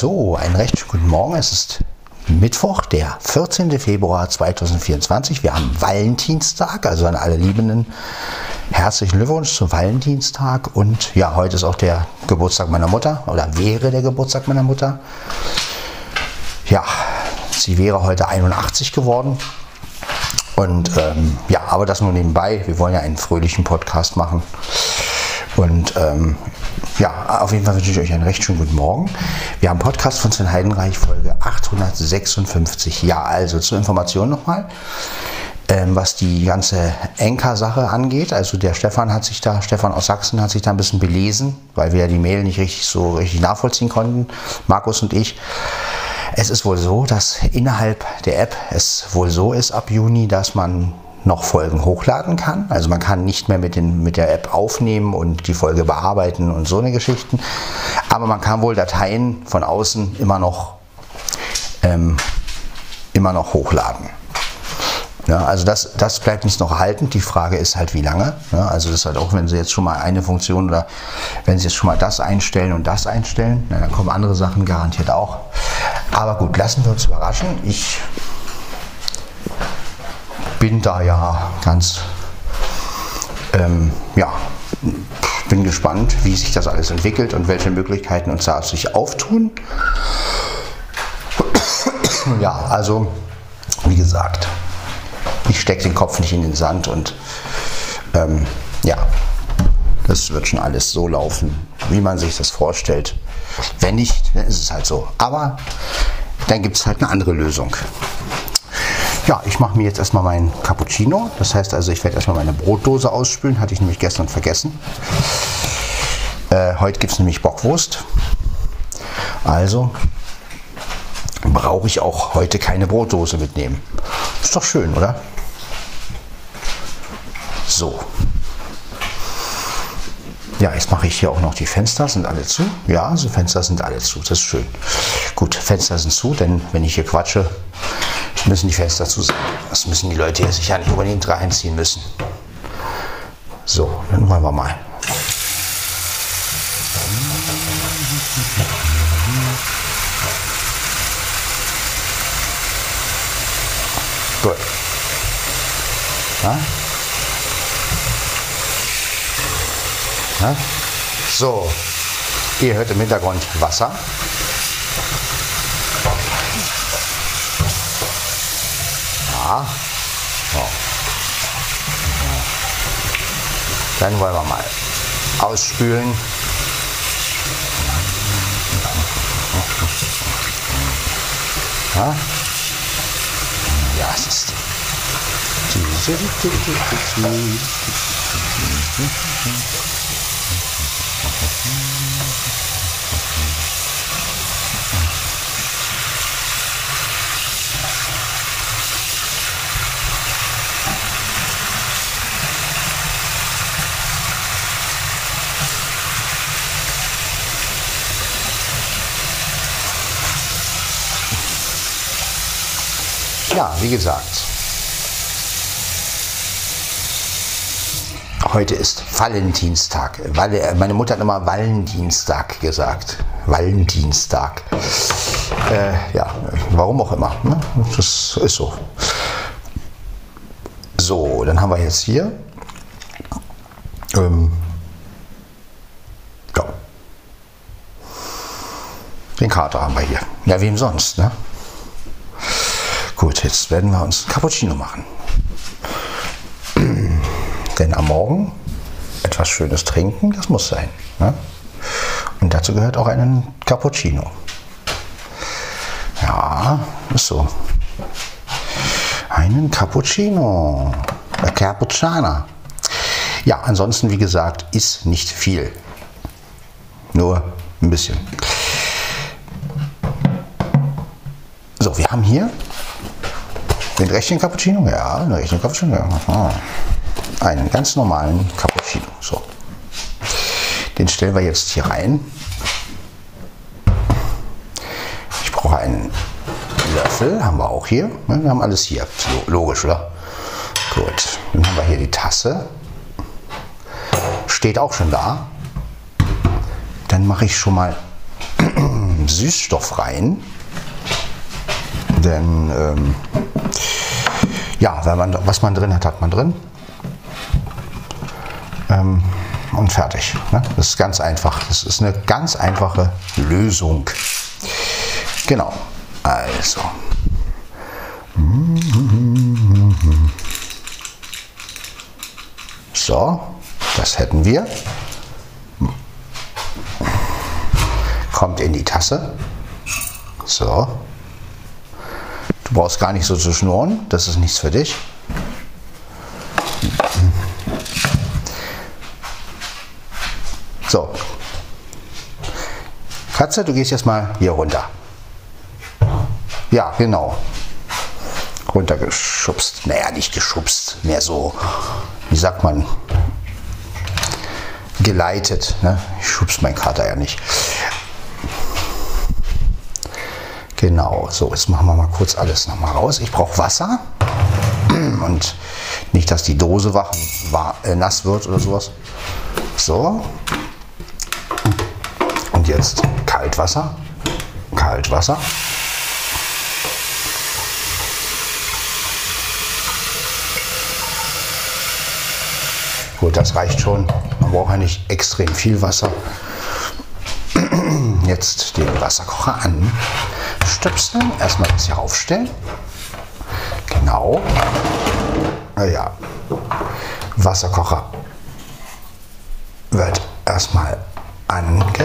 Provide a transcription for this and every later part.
So, einen recht guten Morgen. Es ist Mittwoch, der 14. Februar 2024. Wir haben Valentinstag, also an alle Liebenden herzlichen Glückwunsch zum Valentinstag. Und ja, heute ist auch der Geburtstag meiner Mutter oder wäre der Geburtstag meiner Mutter. Ja, sie wäre heute 81 geworden. Und ähm, ja, aber das nur nebenbei. Wir wollen ja einen fröhlichen Podcast machen. Und ähm, ja, auf jeden Fall wünsche ich euch einen recht schönen guten Morgen. Wir haben Podcast von Sven Heidenreich, Folge 856. Ja, also zur Information nochmal, ähm, was die ganze Enker-Sache angeht. Also der Stefan hat sich da, Stefan aus Sachsen hat sich da ein bisschen belesen, weil wir ja die Mail nicht richtig so richtig nachvollziehen konnten, Markus und ich. Es ist wohl so, dass innerhalb der App es wohl so ist ab Juni, dass man noch Folgen hochladen kann. Also man kann nicht mehr mit, den, mit der App aufnehmen und die Folge bearbeiten und so eine Geschichten. Aber man kann wohl Dateien von außen immer noch, ähm, immer noch hochladen. Ja, also das, das bleibt uns noch erhalten. Die Frage ist halt, wie lange. Ja, also das ist halt auch, wenn Sie jetzt schon mal eine Funktion oder wenn Sie jetzt schon mal das einstellen und das einstellen, dann kommen andere Sachen garantiert auch. Aber gut, lassen wir uns überraschen. Ich bin da ja ganz, ähm, ja, bin gespannt, wie sich das alles entwickelt und welche Möglichkeiten uns da sich auftun. ja, also, wie gesagt, ich stecke den Kopf nicht in den Sand und ähm, ja, das wird schon alles so laufen, wie man sich das vorstellt. Wenn nicht, dann ist es halt so. Aber dann gibt es halt eine andere Lösung. Ja, ich mache mir jetzt erstmal meinen Cappuccino. Das heißt also, ich werde erstmal meine Brotdose ausspülen. Hatte ich nämlich gestern vergessen. Äh, heute gibt es nämlich Bockwurst. Also brauche ich auch heute keine Brotdose mitnehmen. Ist doch schön, oder? So. Ja, jetzt mache ich hier auch noch die Fenster. Sind alle zu? Ja, die Fenster sind alle zu. Das ist schön. Gut, Fenster sind zu, denn wenn ich hier quatsche, müssen die Fenster zu sein. Das müssen die Leute hier sich ja nicht unbedingt reinziehen müssen. So, dann wollen wir mal. Gut. Ja? Ja? So, ihr hört im Hintergrund Wasser. So. Dann wollen wir mal ausspülen. Ja, ja es ist. Ja, wie gesagt, heute ist Valentinstag. Meine Mutter hat immer Valentinstag gesagt. Valentinstag. Äh, ja, warum auch immer. Ne? Das ist so. So, dann haben wir jetzt hier. Ähm, ja. Den Kater haben wir hier. Ja, wem sonst, ne? Gut, jetzt werden wir uns Cappuccino machen. Denn am Morgen etwas Schönes trinken, das muss sein. Ne? Und dazu gehört auch ein Cappuccino. Ja, ist so. Einen Cappuccino. Ein Cappuccana. Ja, ansonsten, wie gesagt, ist nicht viel. Nur ein bisschen. So, wir haben hier den richtigen Cappuccino? Ja, den richtigen Cappuccino. Ja. Einen ganz normalen Cappuccino. So. Den stellen wir jetzt hier rein. Ich brauche einen Löffel, haben wir auch hier. Wir haben alles hier. Logisch, oder? Gut. Dann haben wir hier die Tasse. Steht auch schon da. Dann mache ich schon mal Süßstoff rein. Denn ähm, ja, man, was man drin hat, hat man drin. Ähm, und fertig. Ne? Das ist ganz einfach. Das ist eine ganz einfache Lösung. Genau. Also. So, das hätten wir. Kommt in die Tasse. So. Du brauchst gar nicht so zu schnurren, das ist nichts für dich. So. Katze, du gehst jetzt mal hier runter. Ja, genau. Runtergeschubst. Naja, nicht geschubst, mehr so, wie sagt man, geleitet. Ne? Ich schubs meinen Kater ja nicht. Genau, so, jetzt machen wir mal kurz alles nochmal raus. Ich brauche Wasser und nicht, dass die Dose wach, war, äh, nass wird oder sowas. So. Und jetzt Kaltwasser. Kaltwasser. Gut, das reicht schon. Man braucht ja nicht extrem viel Wasser. Jetzt den Wasserkocher anstöpseln. Erstmal das hier aufstellen. Genau. Ja. Wasserkocher wird erstmal angemacht.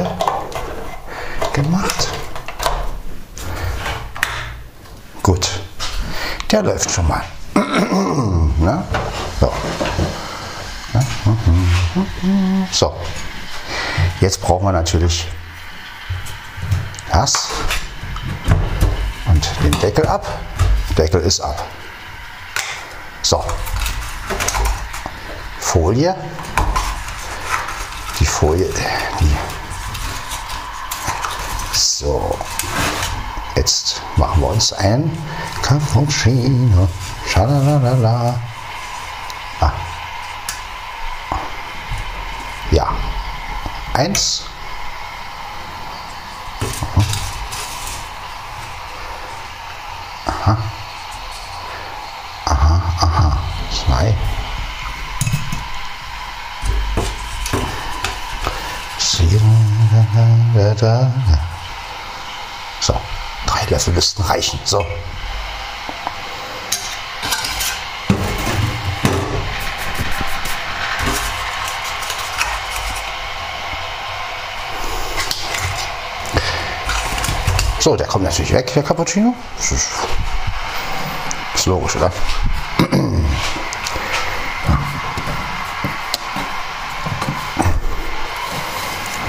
Gut. Der läuft schon mal. Na? So. So, jetzt brauchen wir natürlich das Deckel ab. Deckel ist ab. So, Folie. Die Folie, die. So, jetzt machen wir uns ein Cappuccino. Schalalala. Ja. Eins. Aha. Aha, aha. Zwei. So, drei Löffel müssten reichen. So. So, der kommt natürlich weg, der Cappuccino. Ist, logisch, oder?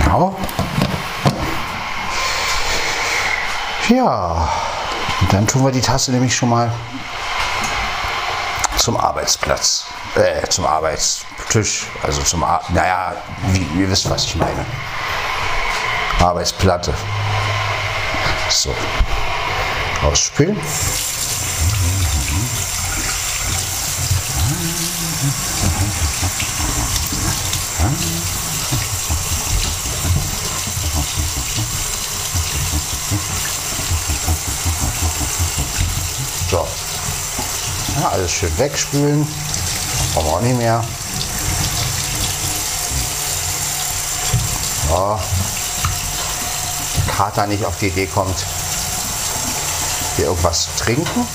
Genau. Ja, und dann tun wir die Tasse nämlich schon mal zum Arbeitsplatz, äh, zum Arbeitstisch, also zum, Ar naja, wie, ihr wisst, was ich meine. Arbeitsplatte. So. Ausspülen. So. Ja, alles schön wegspülen. Brauchen wir auch nicht mehr. So. Kater nicht auf die Idee kommt, hier irgendwas zu trinken.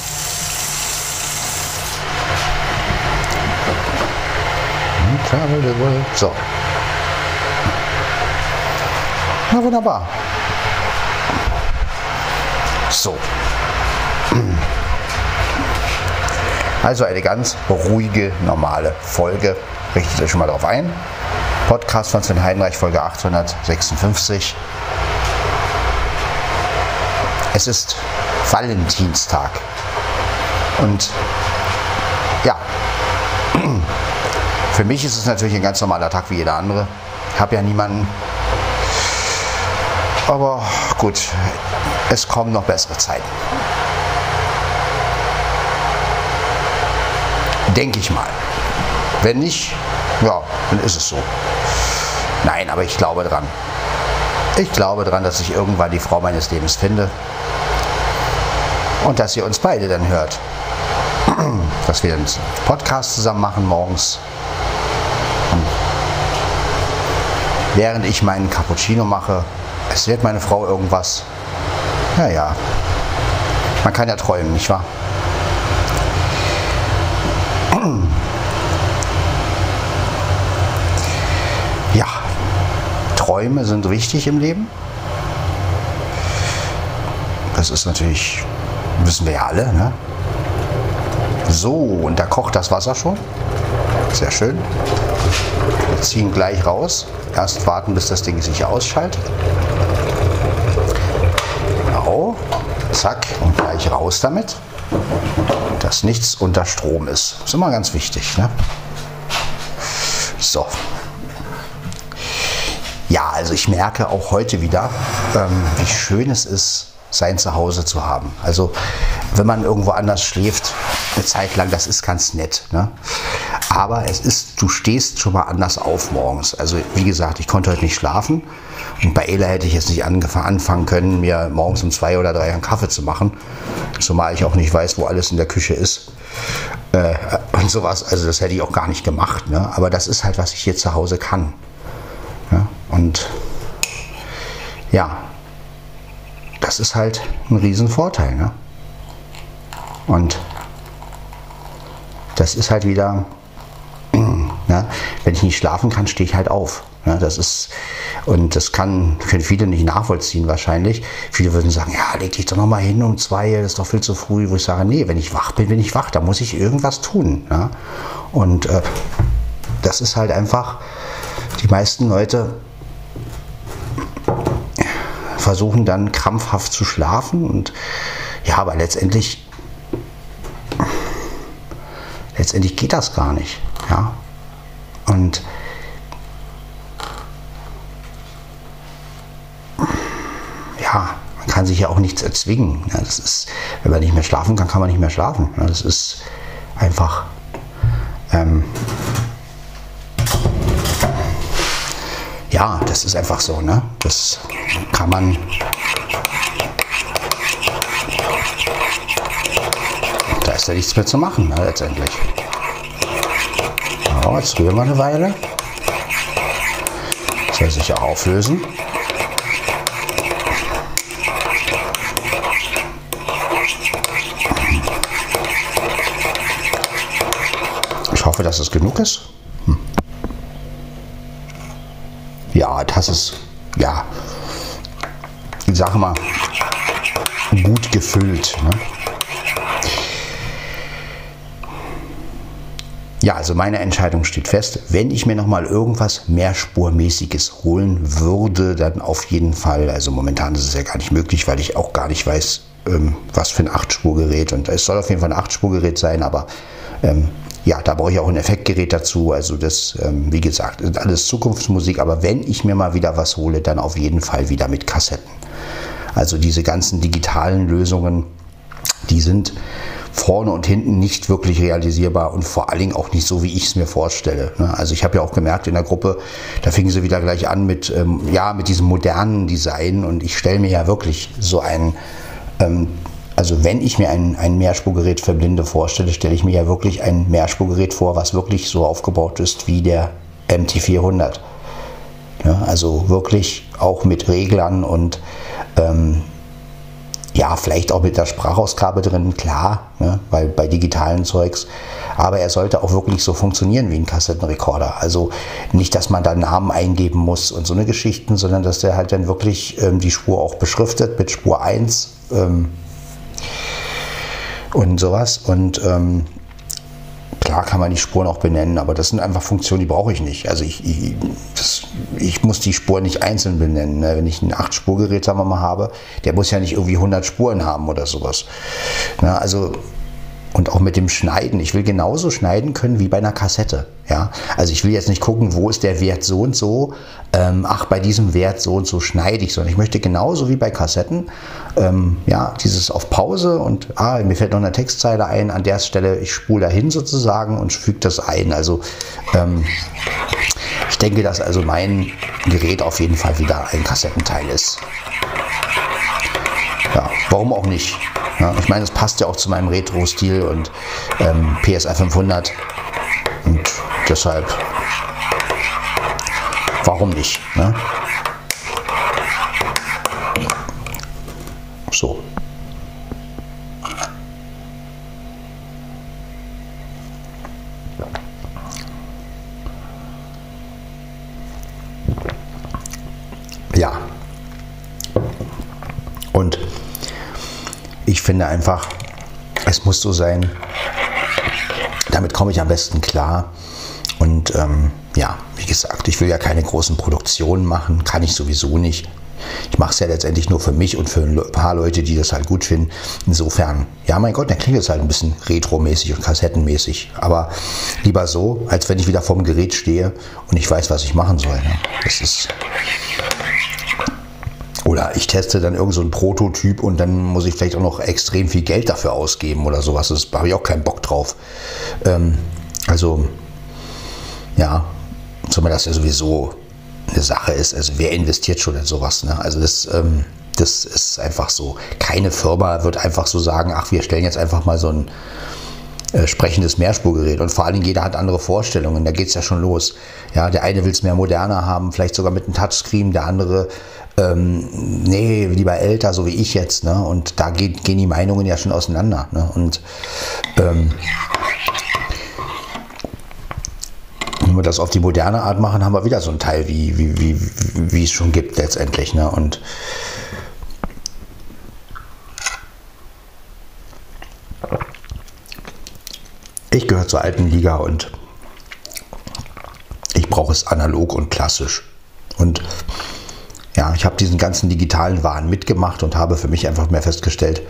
So. Na wunderbar. So. Also eine ganz ruhige, normale Folge. Richtet euch schon mal darauf ein. Podcast von Sven Heinreich, Folge 856. Es ist Valentinstag. Und ja, für mich ist es natürlich ein ganz normaler Tag wie jeder andere. Ich habe ja niemanden. Aber gut, es kommen noch bessere Zeiten. Denke ich mal. Wenn nicht, ja, dann ist es so. Nein, aber ich glaube dran. Ich glaube daran, dass ich irgendwann die Frau meines Lebens finde und dass ihr uns beide dann hört. Dass wir einen Podcast zusammen machen morgens. Und während ich meinen Cappuccino mache, es wird meine Frau irgendwas. Naja, man kann ja träumen, nicht wahr? Ja, Träume sind wichtig im Leben. Das ist natürlich, wissen wir ja alle. Ne? So, und da kocht das Wasser schon. Sehr schön. Wir ziehen gleich raus. Erst warten, bis das Ding sich ausschaltet. Genau. Zack, und gleich raus damit. Dass nichts unter Strom ist. Das ist immer ganz wichtig. Ne? So. Ja, also ich merke auch heute wieder, ähm, wie schön es ist, sein Zuhause zu haben. Also wenn man irgendwo anders schläft, eine Zeit lang, das ist ganz nett. Ne? Aber es ist, du stehst schon mal anders auf morgens. Also wie gesagt, ich konnte heute nicht schlafen. Und bei Ela hätte ich jetzt nicht anfangen können, mir morgens um zwei oder drei einen Kaffee zu machen. Zumal ich auch nicht weiß, wo alles in der Küche ist. Äh, und sowas. Also das hätte ich auch gar nicht gemacht. Ne? Aber das ist halt, was ich hier zu Hause kann. Ja? Und ja, das ist halt ein Riesenvorteil. Ne? Und das ist halt wieder, ne? wenn ich nicht schlafen kann, stehe ich halt auf. Ne? Das ist, und das kann, können viele nicht nachvollziehen wahrscheinlich. Viele würden sagen, ja, leg dich doch noch mal hin um zwei, das ist doch viel zu früh. Wo ich sage, nee, wenn ich wach bin, bin ich wach, da muss ich irgendwas tun. Ne? Und äh, das ist halt einfach, die meisten Leute versuchen dann krampfhaft zu schlafen und ja, aber letztendlich letztendlich geht das gar nicht, ja. Und ja, man kann sich ja auch nichts erzwingen. Ja, das ist, wenn man nicht mehr schlafen kann, kann man nicht mehr schlafen. Ja, das ist einfach ähm, ja, das ist einfach so, ne? Das kann man. Da ist ja nichts mehr zu machen, ne, letztendlich. So, jetzt rühren wir eine Weile. Soll sich auch auflösen. Hoffe, dass es genug ist. ja, das ist, ja, ich sage mal, gut gefüllt. Ne? Ja, also meine Entscheidung steht fest. Wenn ich mir nochmal irgendwas Mehrspurmäßiges holen würde, dann auf jeden Fall. Also momentan ist es ja gar nicht möglich, weil ich auch gar nicht weiß, ähm, was für ein Achtspurgerät. Und es soll auf jeden Fall ein Achtspurgerät sein, aber ähm, ja, da brauche ich auch ein Effektgerät dazu. Also das, ähm, wie gesagt, ist alles Zukunftsmusik. Aber wenn ich mir mal wieder was hole, dann auf jeden Fall wieder mit Kassetten. Also diese ganzen digitalen Lösungen, die sind vorne und hinten nicht wirklich realisierbar und vor allen Dingen auch nicht so, wie ich es mir vorstelle. Ne? Also ich habe ja auch gemerkt in der Gruppe, da fingen sie wieder gleich an mit, ähm, ja, mit diesem modernen Design und ich stelle mir ja wirklich so ein ähm, also wenn ich mir ein, ein Mehrspurgerät für Blinde vorstelle, stelle ich mir ja wirklich ein Mehrspurgerät vor, was wirklich so aufgebaut ist wie der MT400. Ja, also wirklich auch mit Reglern und ähm, ja, vielleicht auch mit der Sprachausgabe drin, klar, ne, weil bei digitalen Zeugs. Aber er sollte auch wirklich so funktionieren wie ein Kassettenrekorder. Also nicht, dass man da Namen eingeben muss und so eine Geschichten, sondern dass der halt dann wirklich ähm, die Spur auch beschriftet mit Spur 1. Ähm, und sowas. Und ähm, klar kann man die Spuren auch benennen, aber das sind einfach Funktionen, die brauche ich nicht. Also ich, ich, das, ich muss die Spuren nicht einzeln benennen. Ne? Wenn ich ein 8-Spurgerät, sagen wir mal, habe, der muss ja nicht irgendwie 100 Spuren haben oder sowas. Na, also und auch mit dem Schneiden. Ich will genauso schneiden können wie bei einer Kassette. Ja? Also ich will jetzt nicht gucken, wo ist der Wert so und so. Ähm, ach, bei diesem Wert so und so schneide ich, sondern ich möchte genauso wie bei Kassetten, ähm, ja, dieses auf Pause und ah, mir fällt noch eine Textzeile ein, an der Stelle, ich spule dahin sozusagen und füge das ein. Also ähm, Ich denke, dass also mein Gerät auf jeden Fall wieder ein Kassettenteil ist. Ja, warum auch nicht? Ja, ich meine, es passt ja auch zu meinem Retro-Stil und ähm, PSR 500 und deshalb, warum nicht? Ne? Ich finde einfach, es muss so sein, damit komme ich am besten klar. Und ähm, ja, wie gesagt, ich will ja keine großen Produktionen machen, kann ich sowieso nicht. Ich mache es ja letztendlich nur für mich und für ein paar Leute, die das halt gut finden. Insofern, ja, mein Gott, dann klingt es halt ein bisschen retromäßig und kassettenmäßig. Aber lieber so, als wenn ich wieder vorm Gerät stehe und ich weiß, was ich machen soll. Ne? Das ist. Oder ich teste dann irgend so einen Prototyp und dann muss ich vielleicht auch noch extrem viel Geld dafür ausgeben oder sowas. Das habe ich auch keinen Bock drauf. Ähm, also, ja, zumal das ja sowieso eine Sache ist. Also wer investiert schon in sowas? Ne? Also das, ähm, das ist einfach so. Keine Firma wird einfach so sagen, ach, wir stellen jetzt einfach mal so ein äh, sprechendes Mehrspurgerät. Und vor allen Dingen jeder hat andere Vorstellungen. Da geht es ja schon los. Ja, der eine will es mehr moderner haben, vielleicht sogar mit einem Touchscreen, der andere ähm, nee, lieber älter, so wie ich jetzt. Ne? Und da geht, gehen die Meinungen ja schon auseinander. Ne? Und ähm, wenn wir das auf die moderne Art machen, haben wir wieder so ein Teil, wie, wie, wie, wie es schon gibt letztendlich. Ne? Und ich gehöre zur alten Liga und ich brauche es analog und klassisch. Und ja, ich habe diesen ganzen digitalen Wahn mitgemacht und habe für mich einfach mehr festgestellt,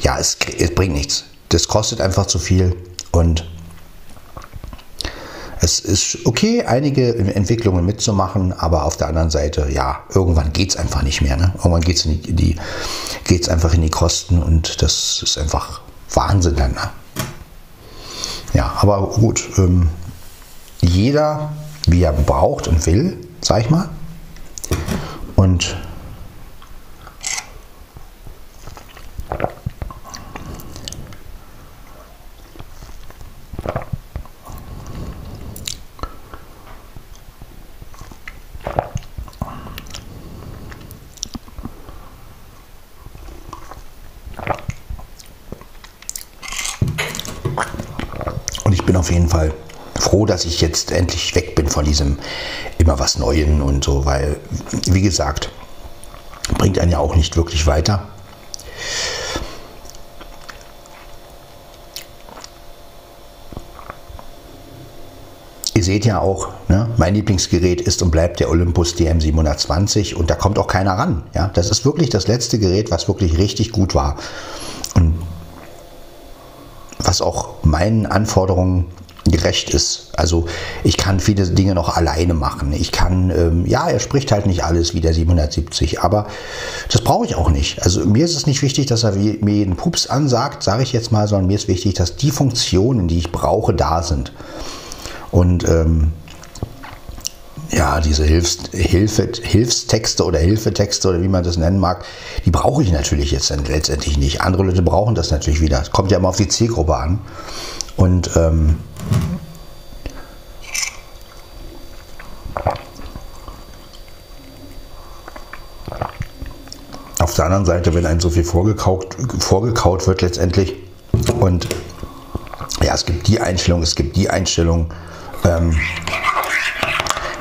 ja, es, es bringt nichts. Das kostet einfach zu viel und es ist okay, einige Entwicklungen mitzumachen, aber auf der anderen Seite, ja, irgendwann geht es einfach nicht mehr. Ne? Irgendwann geht es geht's einfach in die Kosten und das ist einfach Wahnsinn dann. Ne? Ja, aber gut, ähm, jeder, wie er braucht und will, sag ich mal. Und auf jeden Fall froh, dass ich jetzt endlich weg bin von diesem immer was Neuen und so, weil, wie gesagt, bringt einen ja auch nicht wirklich weiter. Ihr seht ja auch, ne, mein Lieblingsgerät ist und bleibt der Olympus DM720 und da kommt auch keiner ran. Ja? Das ist wirklich das letzte Gerät, was wirklich richtig gut war. Und was auch meinen Anforderungen gerecht ist. Also ich kann viele Dinge noch alleine machen. Ich kann, ähm, ja, er spricht halt nicht alles wie der 770, aber das brauche ich auch nicht. Also mir ist es nicht wichtig, dass er mir jeden Pups ansagt, sage ich jetzt mal, sondern mir ist wichtig, dass die Funktionen, die ich brauche, da sind. Und ähm, ja, diese Hilfs Hilfe Hilfstexte oder Hilfetexte oder wie man das nennen mag, die brauche ich natürlich jetzt letztendlich nicht. Andere Leute brauchen das natürlich wieder. Es kommt ja immer auf die Zielgruppe an. Und ähm, auf der anderen Seite, wenn einem so viel vorgekaut, vorgekaut wird letztendlich und ja, es gibt die Einstellung, es gibt die Einstellung, ähm,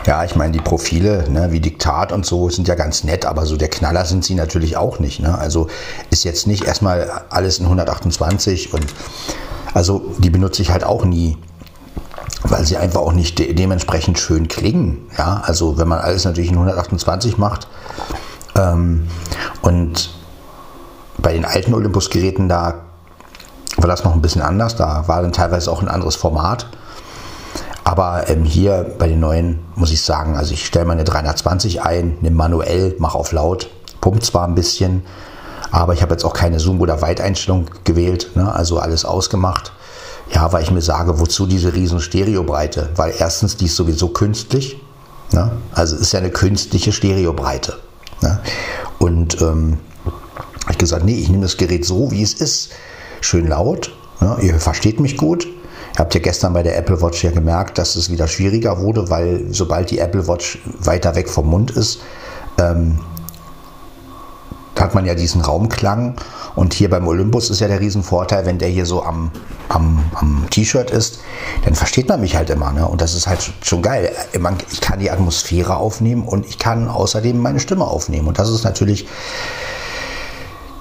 ja, ich meine, die Profile, ne, wie Diktat und so, sind ja ganz nett, aber so der Knaller sind sie natürlich auch nicht. Ne? Also ist jetzt nicht erstmal alles in 128 und also die benutze ich halt auch nie, weil sie einfach auch nicht de dementsprechend schön klingen. Ja, also wenn man alles natürlich in 128 macht ähm, und bei den alten Olympus-Geräten da war das noch ein bisschen anders. Da war dann teilweise auch ein anderes Format. Aber ähm, hier bei den neuen muss ich sagen, also ich stelle meine 320 ein, nehme manuell, mache auf laut, pumpt zwar ein bisschen, aber ich habe jetzt auch keine Zoom- oder Weiteinstellung gewählt, ne? also alles ausgemacht. Ja, weil ich mir sage, wozu diese riesen Stereobreite? Weil erstens, die ist sowieso künstlich. Ne? Also ist ja eine künstliche Stereobreite. Ne? Und ähm, ich gesagt, nee, ich nehme das Gerät so, wie es ist. Schön laut, ne? ihr versteht mich gut. Ihr habt ja gestern bei der Apple Watch ja gemerkt, dass es wieder schwieriger wurde, weil sobald die Apple Watch weiter weg vom Mund ist, ähm, hat man ja diesen Raumklang. Und hier beim Olympus ist ja der Riesenvorteil, wenn der hier so am, am, am T-Shirt ist, dann versteht man mich halt immer. Ne? Und das ist halt schon geil. Ich kann die Atmosphäre aufnehmen und ich kann außerdem meine Stimme aufnehmen. Und das ist natürlich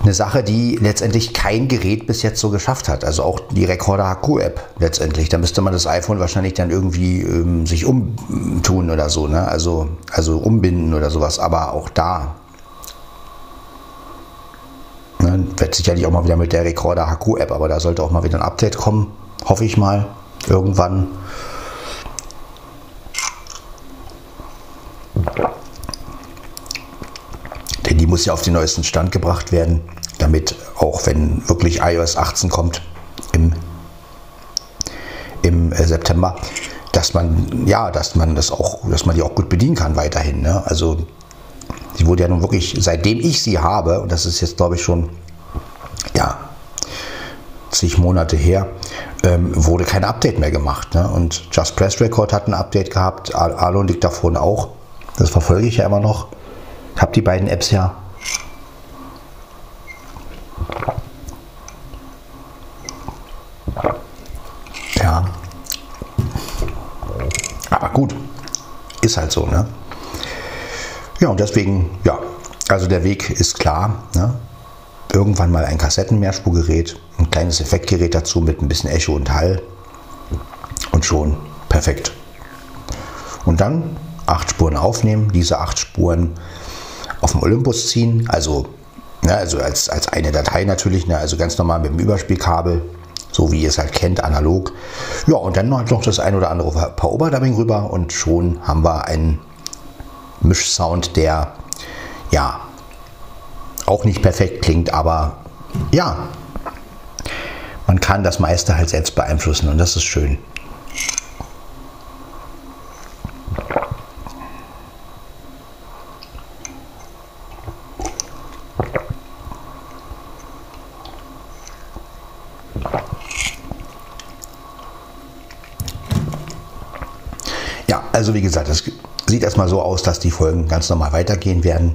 eine Sache, die letztendlich kein Gerät bis jetzt so geschafft hat. Also auch die Recorder HQ App letztendlich. Da müsste man das iPhone wahrscheinlich dann irgendwie ähm, sich umtun oder so, ne? Also, also umbinden oder sowas. Aber auch da wird sicherlich auch mal wieder mit der Recorder HQ App, aber da sollte auch mal wieder ein Update kommen. Hoffe ich mal. Irgendwann. Denn die muss ja auf den neuesten Stand gebracht werden, damit auch wenn wirklich iOS 18 kommt im, im äh, September, dass man ja, dass man das auch, dass man die auch gut bedienen kann weiterhin. Ne? Also sie wurde ja nun wirklich, seitdem ich sie habe, und das ist jetzt glaube ich schon ja zig Monate her, ähm, wurde kein Update mehr gemacht. Ne? Und Just Press Record hat ein Update gehabt, Alon Diktaphon auch. Das verfolge ich ja immer noch. Habe die beiden Apps ja. Ja. Aber gut. Ist halt so, ne? Ja, und deswegen, ja, also der Weg ist klar. Ne? Irgendwann mal ein Kassettenmehrspurgerät, ein kleines Effektgerät dazu mit ein bisschen Echo und Hall und schon perfekt. Und dann acht Spuren aufnehmen, diese acht Spuren auf dem Olympus ziehen, also, ne, also als, als eine Datei natürlich, ne, also ganz normal mit dem Überspielkabel, so wie ihr es halt kennt, analog. Ja, und dann noch, das ein oder andere Paar Oberdubbing rüber und schon haben wir einen Mischsound, der ja auch nicht perfekt klingt, aber ja, man kann das meiste halt selbst beeinflussen und das ist schön. Also wie gesagt, es sieht erstmal so aus, dass die Folgen ganz normal weitergehen werden.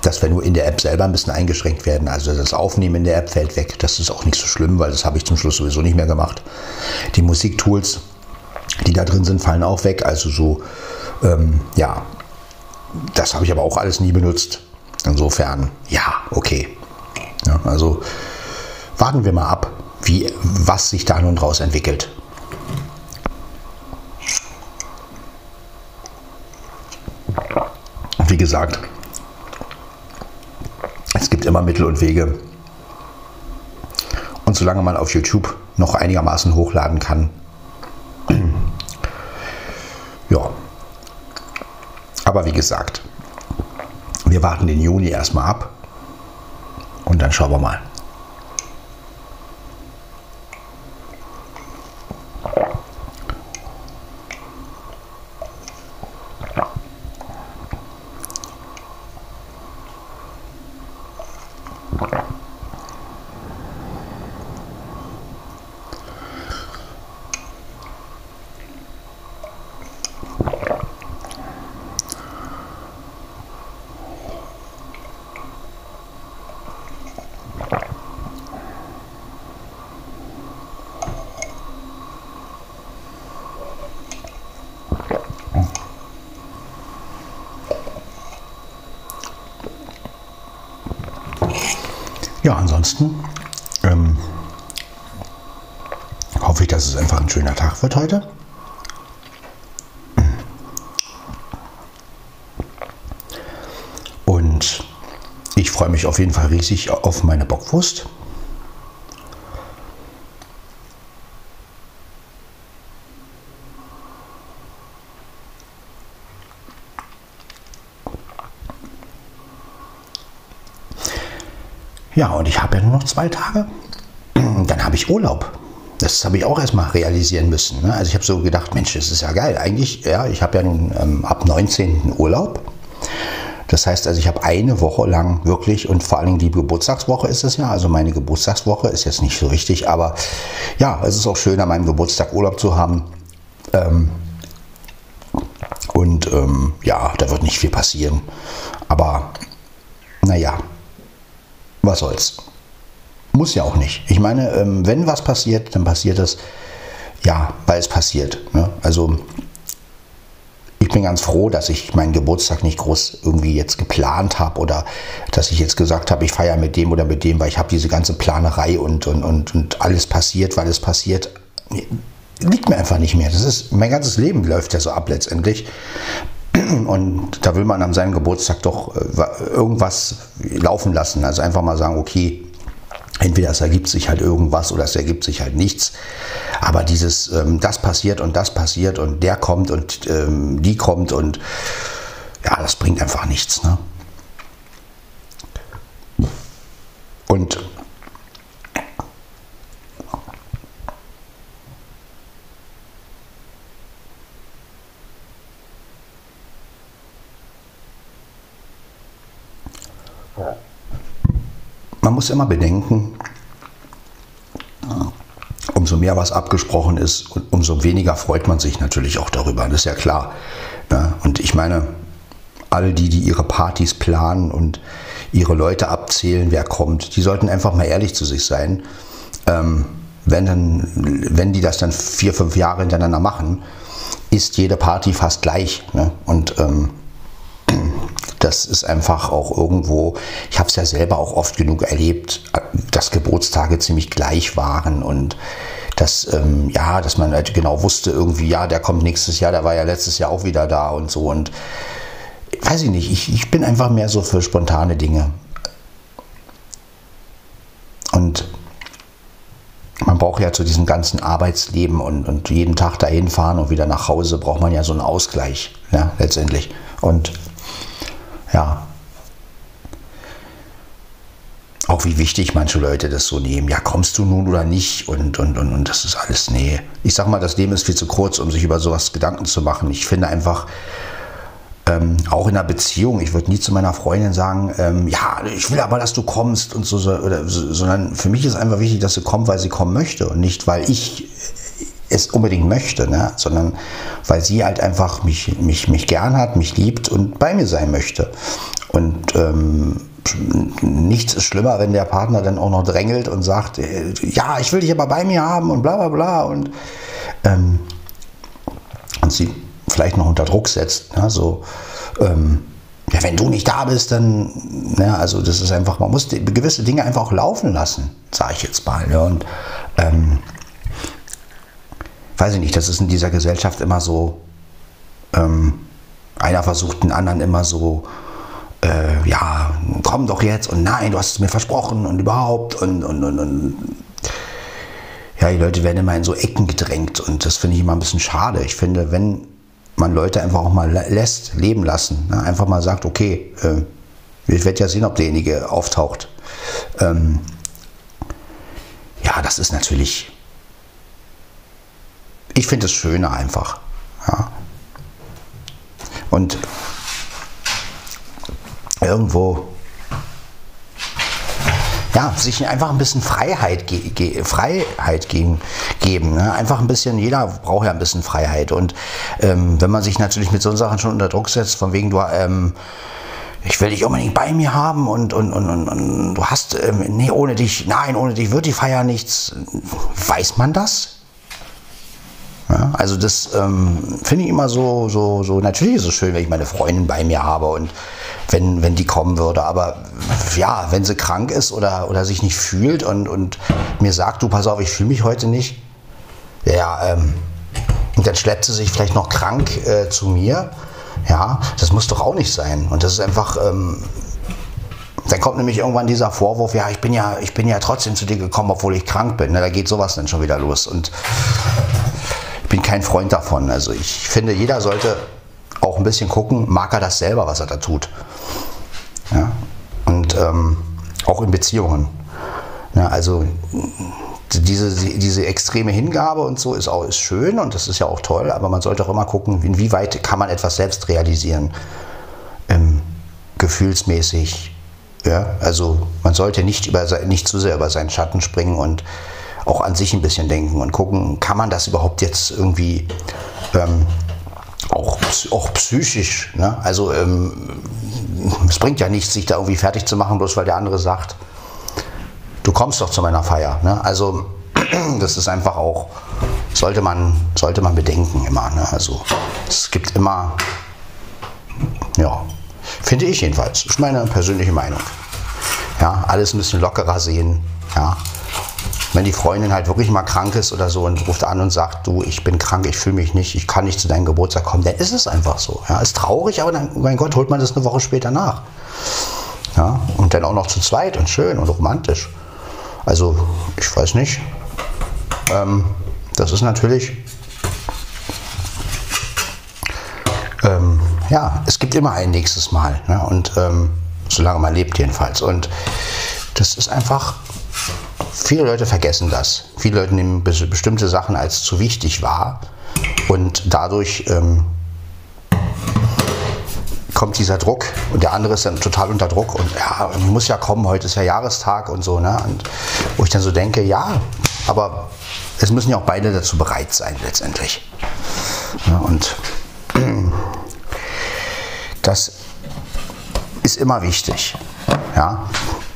Dass wir nur in der App selber ein bisschen eingeschränkt werden. Also das Aufnehmen in der App fällt weg. Das ist auch nicht so schlimm, weil das habe ich zum Schluss sowieso nicht mehr gemacht. Die Musiktools, die da drin sind, fallen auch weg. Also so, ähm, ja, das habe ich aber auch alles nie benutzt. Insofern, ja, okay. Ja, also warten wir mal ab, wie, was sich da nun draus entwickelt. wie gesagt, es gibt immer Mittel und Wege. Und solange man auf YouTube noch einigermaßen hochladen kann, ja. Aber wie gesagt, wir warten den Juni erstmal ab und dann schauen wir mal. Ja, ansonsten ähm, hoffe ich, dass es einfach ein schöner Tag wird heute. Und ich freue mich auf jeden Fall riesig auf meine Bockwurst. Ja, und ich habe ja nur noch zwei Tage. Dann habe ich Urlaub. das habe ich auch erstmal realisieren müssen. Ne? Also ich habe so gedacht, Mensch, das ist ja geil. Eigentlich, ja, ich habe ja nun ähm, ab 19. Urlaub. Das heißt also, ich habe eine Woche lang wirklich und vor allen Dingen die Geburtstagswoche ist es ja. Also meine Geburtstagswoche ist jetzt nicht so richtig, aber ja, es ist auch schön, an meinem Geburtstag Urlaub zu haben. Ähm, und ähm, ja, da wird nicht viel passieren. Aber naja, was soll's. Muss ja auch nicht. Ich meine, ähm, wenn was passiert, dann passiert es, ja, weil es passiert. Ne? Also ich bin ganz froh, dass ich meinen Geburtstag nicht groß irgendwie jetzt geplant habe oder dass ich jetzt gesagt habe, ich feiere mit dem oder mit dem, weil ich habe diese ganze Planerei und, und, und, und alles passiert, weil es passiert, liegt mir einfach nicht mehr. Das ist, mein ganzes Leben läuft ja so ab letztendlich. Und da will man an seinem Geburtstag doch äh, irgendwas laufen lassen. Also einfach mal sagen, okay, entweder es ergibt sich halt irgendwas oder es ergibt sich halt nichts. Aber dieses, ähm, das passiert und das passiert und der kommt und ähm, die kommt und ja, das bringt einfach nichts. Ne? Und muss immer bedenken, umso mehr was abgesprochen ist, umso weniger freut man sich natürlich auch darüber. Das ist ja klar. Und ich meine, alle die, die ihre Partys planen und ihre Leute abzählen, wer kommt, die sollten einfach mal ehrlich zu sich sein. Ähm, wenn, dann, wenn die das dann vier, fünf Jahre hintereinander machen, ist jede Party fast gleich. Ne? Und ähm, das ist einfach auch irgendwo, ich habe es ja selber auch oft genug erlebt, dass Geburtstage ziemlich gleich waren und dass, ähm, ja, dass man halt genau wusste, irgendwie, ja, der kommt nächstes Jahr, der war ja letztes Jahr auch wieder da und so. Und weiß ich nicht, ich, ich bin einfach mehr so für spontane Dinge. Und man braucht ja zu diesem ganzen Arbeitsleben und, und jeden Tag dahin fahren und wieder nach Hause, braucht man ja so einen Ausgleich, ja, letztendlich. Und ja. Auch wie wichtig manche Leute das so nehmen. Ja, kommst du nun oder nicht? Und, und, und, und das ist alles, nee. Ich sag mal, das Leben ist viel zu kurz, um sich über sowas Gedanken zu machen. Ich finde einfach, ähm, auch in einer Beziehung, ich würde nie zu meiner Freundin sagen, ähm, ja, ich will aber, dass du kommst und so, oder, sondern für mich ist einfach wichtig, dass sie kommt, weil sie kommen möchte und nicht, weil ich es unbedingt möchte, ne? sondern weil sie halt einfach mich, mich, mich gern hat, mich liebt und bei mir sein möchte. Und ähm, nichts ist schlimmer, wenn der Partner dann auch noch drängelt und sagt, äh, ja, ich will dich aber bei mir haben und bla bla bla und, ähm, und sie vielleicht noch unter Druck setzt. Ne? So, ähm, ja, wenn du nicht da bist, dann, ne, also das ist einfach, man muss die, gewisse Dinge einfach auch laufen lassen, sage ich jetzt mal. Ne? Und ähm, weiß ich nicht, das ist in dieser Gesellschaft immer so, ähm, einer versucht den anderen immer so, äh, ja, komm doch jetzt und nein, du hast es mir versprochen und überhaupt und, und, und, und ja, die Leute werden immer in so Ecken gedrängt und das finde ich immer ein bisschen schade. Ich finde, wenn man Leute einfach auch mal lässt, leben lassen, ne? einfach mal sagt, okay, äh, ich werde ja sehen, ob derjenige auftaucht. Ähm, ja, das ist natürlich ich finde es schöner einfach. Ja. Und irgendwo ja, sich einfach ein bisschen Freiheit, ge ge Freiheit geben. geben ne? Einfach ein bisschen, jeder braucht ja ein bisschen Freiheit. Und ähm, wenn man sich natürlich mit so Sachen schon unter Druck setzt, von wegen du, ähm, ich will dich unbedingt bei mir haben und, und, und, und, und du hast, ähm, nee, ohne dich, nein, ohne dich wird die Feier nichts. Weiß man das? Ja, also das ähm, finde ich immer so, so, so, natürlich ist es schön, wenn ich meine Freundin bei mir habe und wenn, wenn die kommen würde. Aber ja, wenn sie krank ist oder, oder sich nicht fühlt und, und mir sagt, du pass auf, ich fühle mich heute nicht, ja, ähm, und dann schleppt sie sich vielleicht noch krank äh, zu mir. Ja, das muss doch auch nicht sein. Und das ist einfach, ähm, dann kommt nämlich irgendwann dieser Vorwurf, ja, ich bin ja, ich bin ja trotzdem zu dir gekommen, obwohl ich krank bin. Na, da geht sowas dann schon wieder los. Und bin kein Freund davon. Also ich finde, jeder sollte auch ein bisschen gucken, mag er das selber, was er da tut. Ja? Und ähm, auch in Beziehungen. Ja, also diese, diese extreme Hingabe und so ist auch ist schön und das ist ja auch toll, aber man sollte auch immer gucken, inwieweit kann man etwas selbst realisieren, ähm, gefühlsmäßig. Ja? Also man sollte nicht, über, nicht zu sehr über seinen Schatten springen und auch an sich ein bisschen denken und gucken, kann man das überhaupt jetzt irgendwie ähm, auch, auch psychisch. Ne? Also ähm, es bringt ja nichts, sich da irgendwie fertig zu machen, bloß weil der andere sagt, du kommst doch zu meiner Feier. Ne? Also das ist einfach auch, sollte man, sollte man bedenken immer. Ne? Also es gibt immer, ja, finde ich jedenfalls, ist meine persönliche Meinung. Ja, alles ein bisschen lockerer sehen. Ja, wenn die Freundin halt wirklich mal krank ist oder so und ruft an und sagt, du, ich bin krank, ich fühle mich nicht, ich kann nicht zu deinem Geburtstag kommen, dann ist es einfach so. Ja, ist traurig, aber dann, mein Gott, holt man das eine Woche später nach. Ja, und dann auch noch zu zweit und schön und romantisch. Also, ich weiß nicht. Ähm, das ist natürlich. Ähm, ja, es gibt immer ein nächstes Mal. Ne? Und ähm, solange man lebt, jedenfalls. Und das ist einfach Viele Leute vergessen das. Viele Leute nehmen bestimmte Sachen als zu wichtig wahr und dadurch ähm, kommt dieser Druck und der andere ist dann total unter Druck und ja, muss ja kommen, heute ist ja Jahrestag und so. Ne? Und wo ich dann so denke, ja, aber es müssen ja auch beide dazu bereit sein letztendlich. Ja, und das ist immer wichtig. Ja,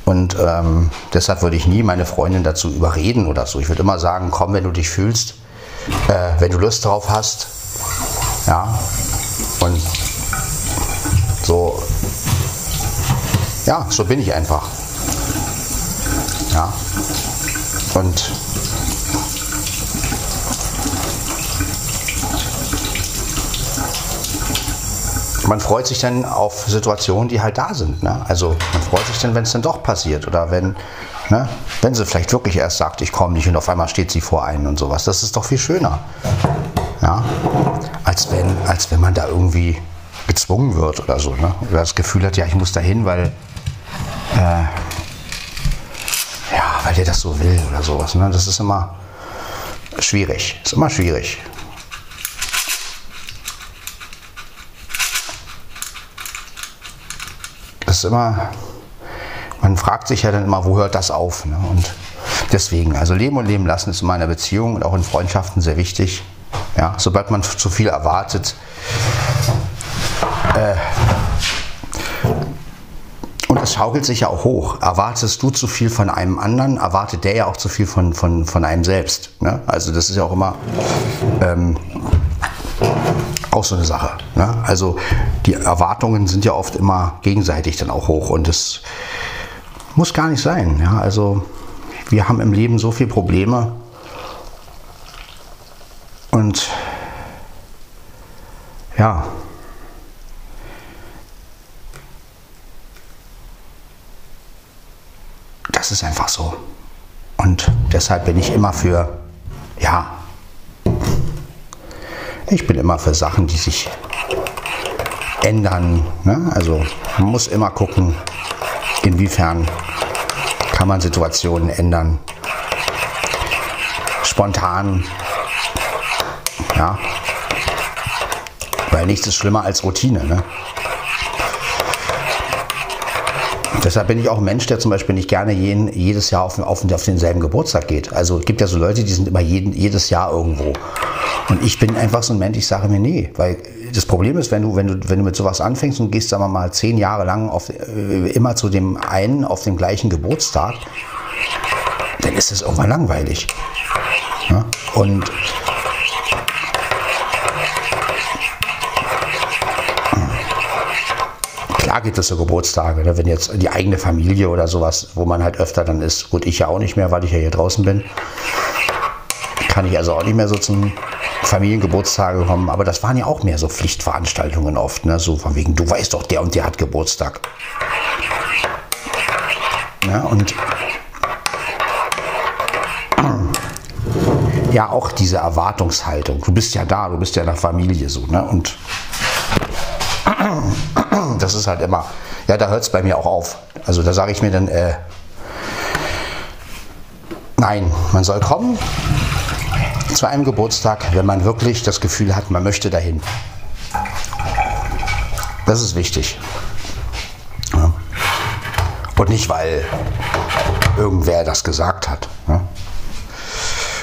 und ähm, deshalb würde ich nie meine Freundin dazu überreden oder so. Ich würde immer sagen, komm, wenn du dich fühlst, äh, wenn du Lust drauf hast. Ja. Und so, ja, so bin ich einfach. Ja. Und man freut sich dann auf Situationen, die halt da sind. Ne? Also man freut sich dann, wenn es dann doch passiert oder wenn, ne, wenn sie vielleicht wirklich erst sagt, ich komme nicht und auf einmal steht sie vor einen und sowas. Das ist doch viel schöner. Ja? Als, wenn, als wenn man da irgendwie gezwungen wird oder so. Ne? Oder das Gefühl hat, ja, ich muss da hin, weil, äh, ja, weil der das so will oder sowas. Ne? Das ist immer schwierig. Ist immer schwierig. Ist immer, man fragt sich ja dann immer, wo hört das auf? Ne? Und deswegen, also leben und leben lassen ist in meiner Beziehung und auch in Freundschaften sehr wichtig. Ja, sobald man zu viel erwartet, äh, und es schaukelt sich ja auch hoch. Erwartest du zu viel von einem anderen, erwartet der ja auch zu viel von, von, von einem selbst. Ne? Also das ist ja auch immer, ähm, auch so eine Sache. Ne? Also die Erwartungen sind ja oft immer gegenseitig dann auch hoch und das muss gar nicht sein. Ja? Also wir haben im Leben so viele Probleme und ja, das ist einfach so. Und deshalb bin ich immer für, ja, ich bin immer für Sachen, die sich ändern. Ne? Also man muss immer gucken, inwiefern kann man Situationen ändern. Spontan. Ja. Weil nichts ist schlimmer als Routine. Ne? Deshalb bin ich auch ein Mensch, der zum Beispiel nicht gerne jeden, jedes Jahr auf, auf, auf denselben Geburtstag geht. Also es gibt ja so Leute, die sind immer jeden, jedes Jahr irgendwo. Und ich bin einfach so ein Mensch, ich sage mir nee, weil das Problem ist, wenn du, wenn du, wenn du mit sowas anfängst und gehst, sagen wir mal, zehn Jahre lang auf, äh, immer zu dem einen auf dem gleichen Geburtstag, dann ist es irgendwann langweilig. Ja? Und klar gibt es so Geburtstage, ne? wenn jetzt die eigene Familie oder sowas, wo man halt öfter dann ist. Gut, ich ja auch nicht mehr, weil ich ja hier draußen bin. Kann ich also auch nicht mehr so zum Familiengeburtstage kommen, aber das waren ja auch mehr so Pflichtveranstaltungen oft, ne? so von wegen, du weißt doch, der und der hat Geburtstag. Ja, und ja, auch diese Erwartungshaltung. Du bist ja da, du bist ja in der Familie so, ne? Und das ist halt immer, ja, da hört es bei mir auch auf. Also da sage ich mir dann, äh, Nein, man soll kommen zu einem Geburtstag, wenn man wirklich das Gefühl hat, man möchte dahin. Das ist wichtig. Ja. Und nicht, weil irgendwer das gesagt hat. Ja.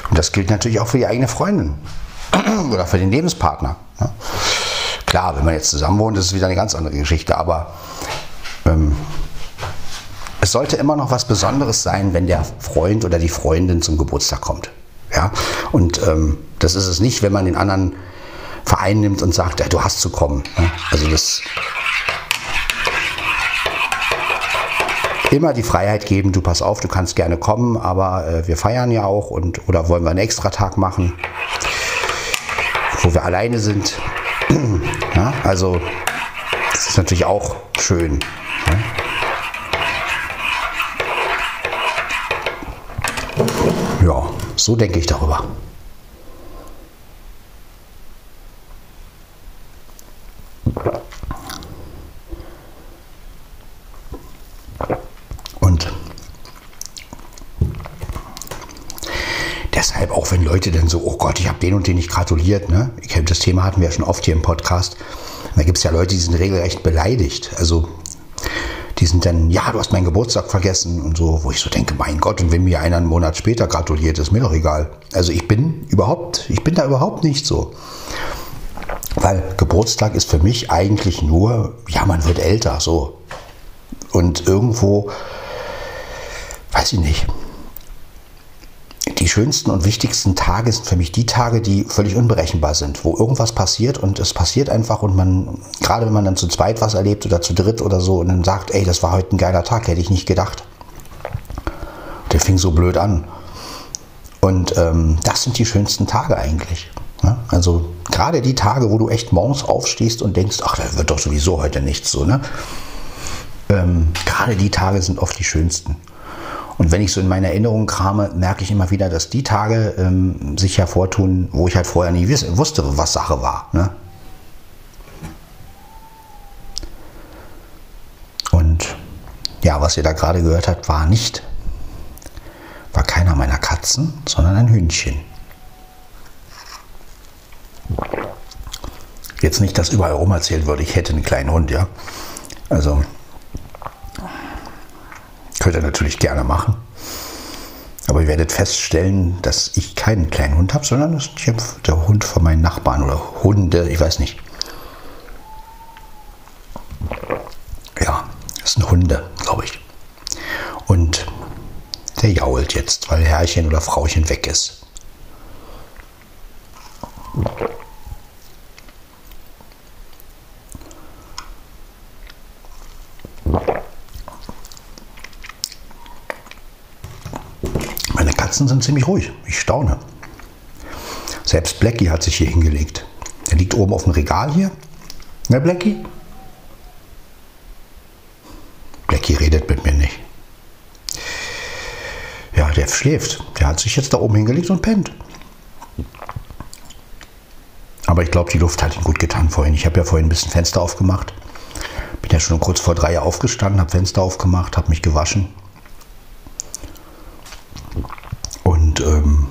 Und das gilt natürlich auch für die eigene Freundin oder für den Lebenspartner. Ja. Klar, wenn man jetzt zusammen wohnt, ist es wieder eine ganz andere Geschichte, aber ähm, es sollte immer noch was Besonderes sein, wenn der Freund oder die Freundin zum Geburtstag kommt. Ja? Und ähm, das ist es nicht, wenn man den anderen Verein nimmt und sagt, ja, du hast zu kommen. Ja? Also das immer die Freiheit geben, du pass auf, du kannst gerne kommen, aber äh, wir feiern ja auch und oder wollen wir einen Extratag machen, wo wir alleine sind. Ja? Also das ist natürlich auch schön. Ja? Ja, so denke ich darüber. Und deshalb, auch wenn Leute dann so, oh Gott, ich habe den und den nicht gratuliert, ne? Das Thema hatten wir ja schon oft hier im Podcast. Da gibt es ja Leute, die sind regelrecht beleidigt. Also die sind dann, ja, du hast meinen Geburtstag vergessen und so, wo ich so denke, mein Gott, und wenn mir einer einen Monat später gratuliert, ist mir doch egal. Also ich bin überhaupt, ich bin da überhaupt nicht so. Weil Geburtstag ist für mich eigentlich nur, ja, man wird älter, so. Und irgendwo, weiß ich nicht, die schönsten und wichtigsten Tage sind für mich die Tage, die völlig unberechenbar sind, wo irgendwas passiert und es passiert einfach und man, gerade wenn man dann zu zweit was erlebt oder zu dritt oder so und dann sagt, ey, das war heute ein geiler Tag, hätte ich nicht gedacht. Der fing so blöd an. Und ähm, das sind die schönsten Tage eigentlich. Ne? Also gerade die Tage, wo du echt morgens aufstehst und denkst, ach, da wird doch sowieso heute nichts so, ne? Ähm, gerade die Tage sind oft die schönsten. Und wenn ich so in meine Erinnerungen krame, merke ich immer wieder, dass die Tage ähm, sich hervortun, wo ich halt vorher nie wusste, was Sache war. Ne? Und ja, was ihr da gerade gehört habt, war nicht, war keiner meiner Katzen, sondern ein Hühnchen. Jetzt nicht, dass überall rum erzählt würde, ich hätte einen kleinen Hund, ja. Also Könnt ihr natürlich gerne machen. Aber ihr werdet feststellen, dass ich keinen kleinen Hund habe, sondern das ist der Hund von meinen Nachbarn oder Hunde, ich weiß nicht. Ja, das sind Hunde, glaube ich. Und der jault jetzt, weil Herrchen oder Frauchen weg ist. Katzen sind ziemlich ruhig. Ich staune. Selbst Blackie hat sich hier hingelegt. Er liegt oben auf dem Regal hier. Na, Blackie? Blackie redet mit mir nicht. Ja, der schläft. Der hat sich jetzt da oben hingelegt und pennt. Aber ich glaube, die Luft hat ihm gut getan vorhin. Ich habe ja vorhin ein bisschen Fenster aufgemacht. Bin ja schon kurz vor drei aufgestanden, habe Fenster aufgemacht, habe mich gewaschen. Und ähm,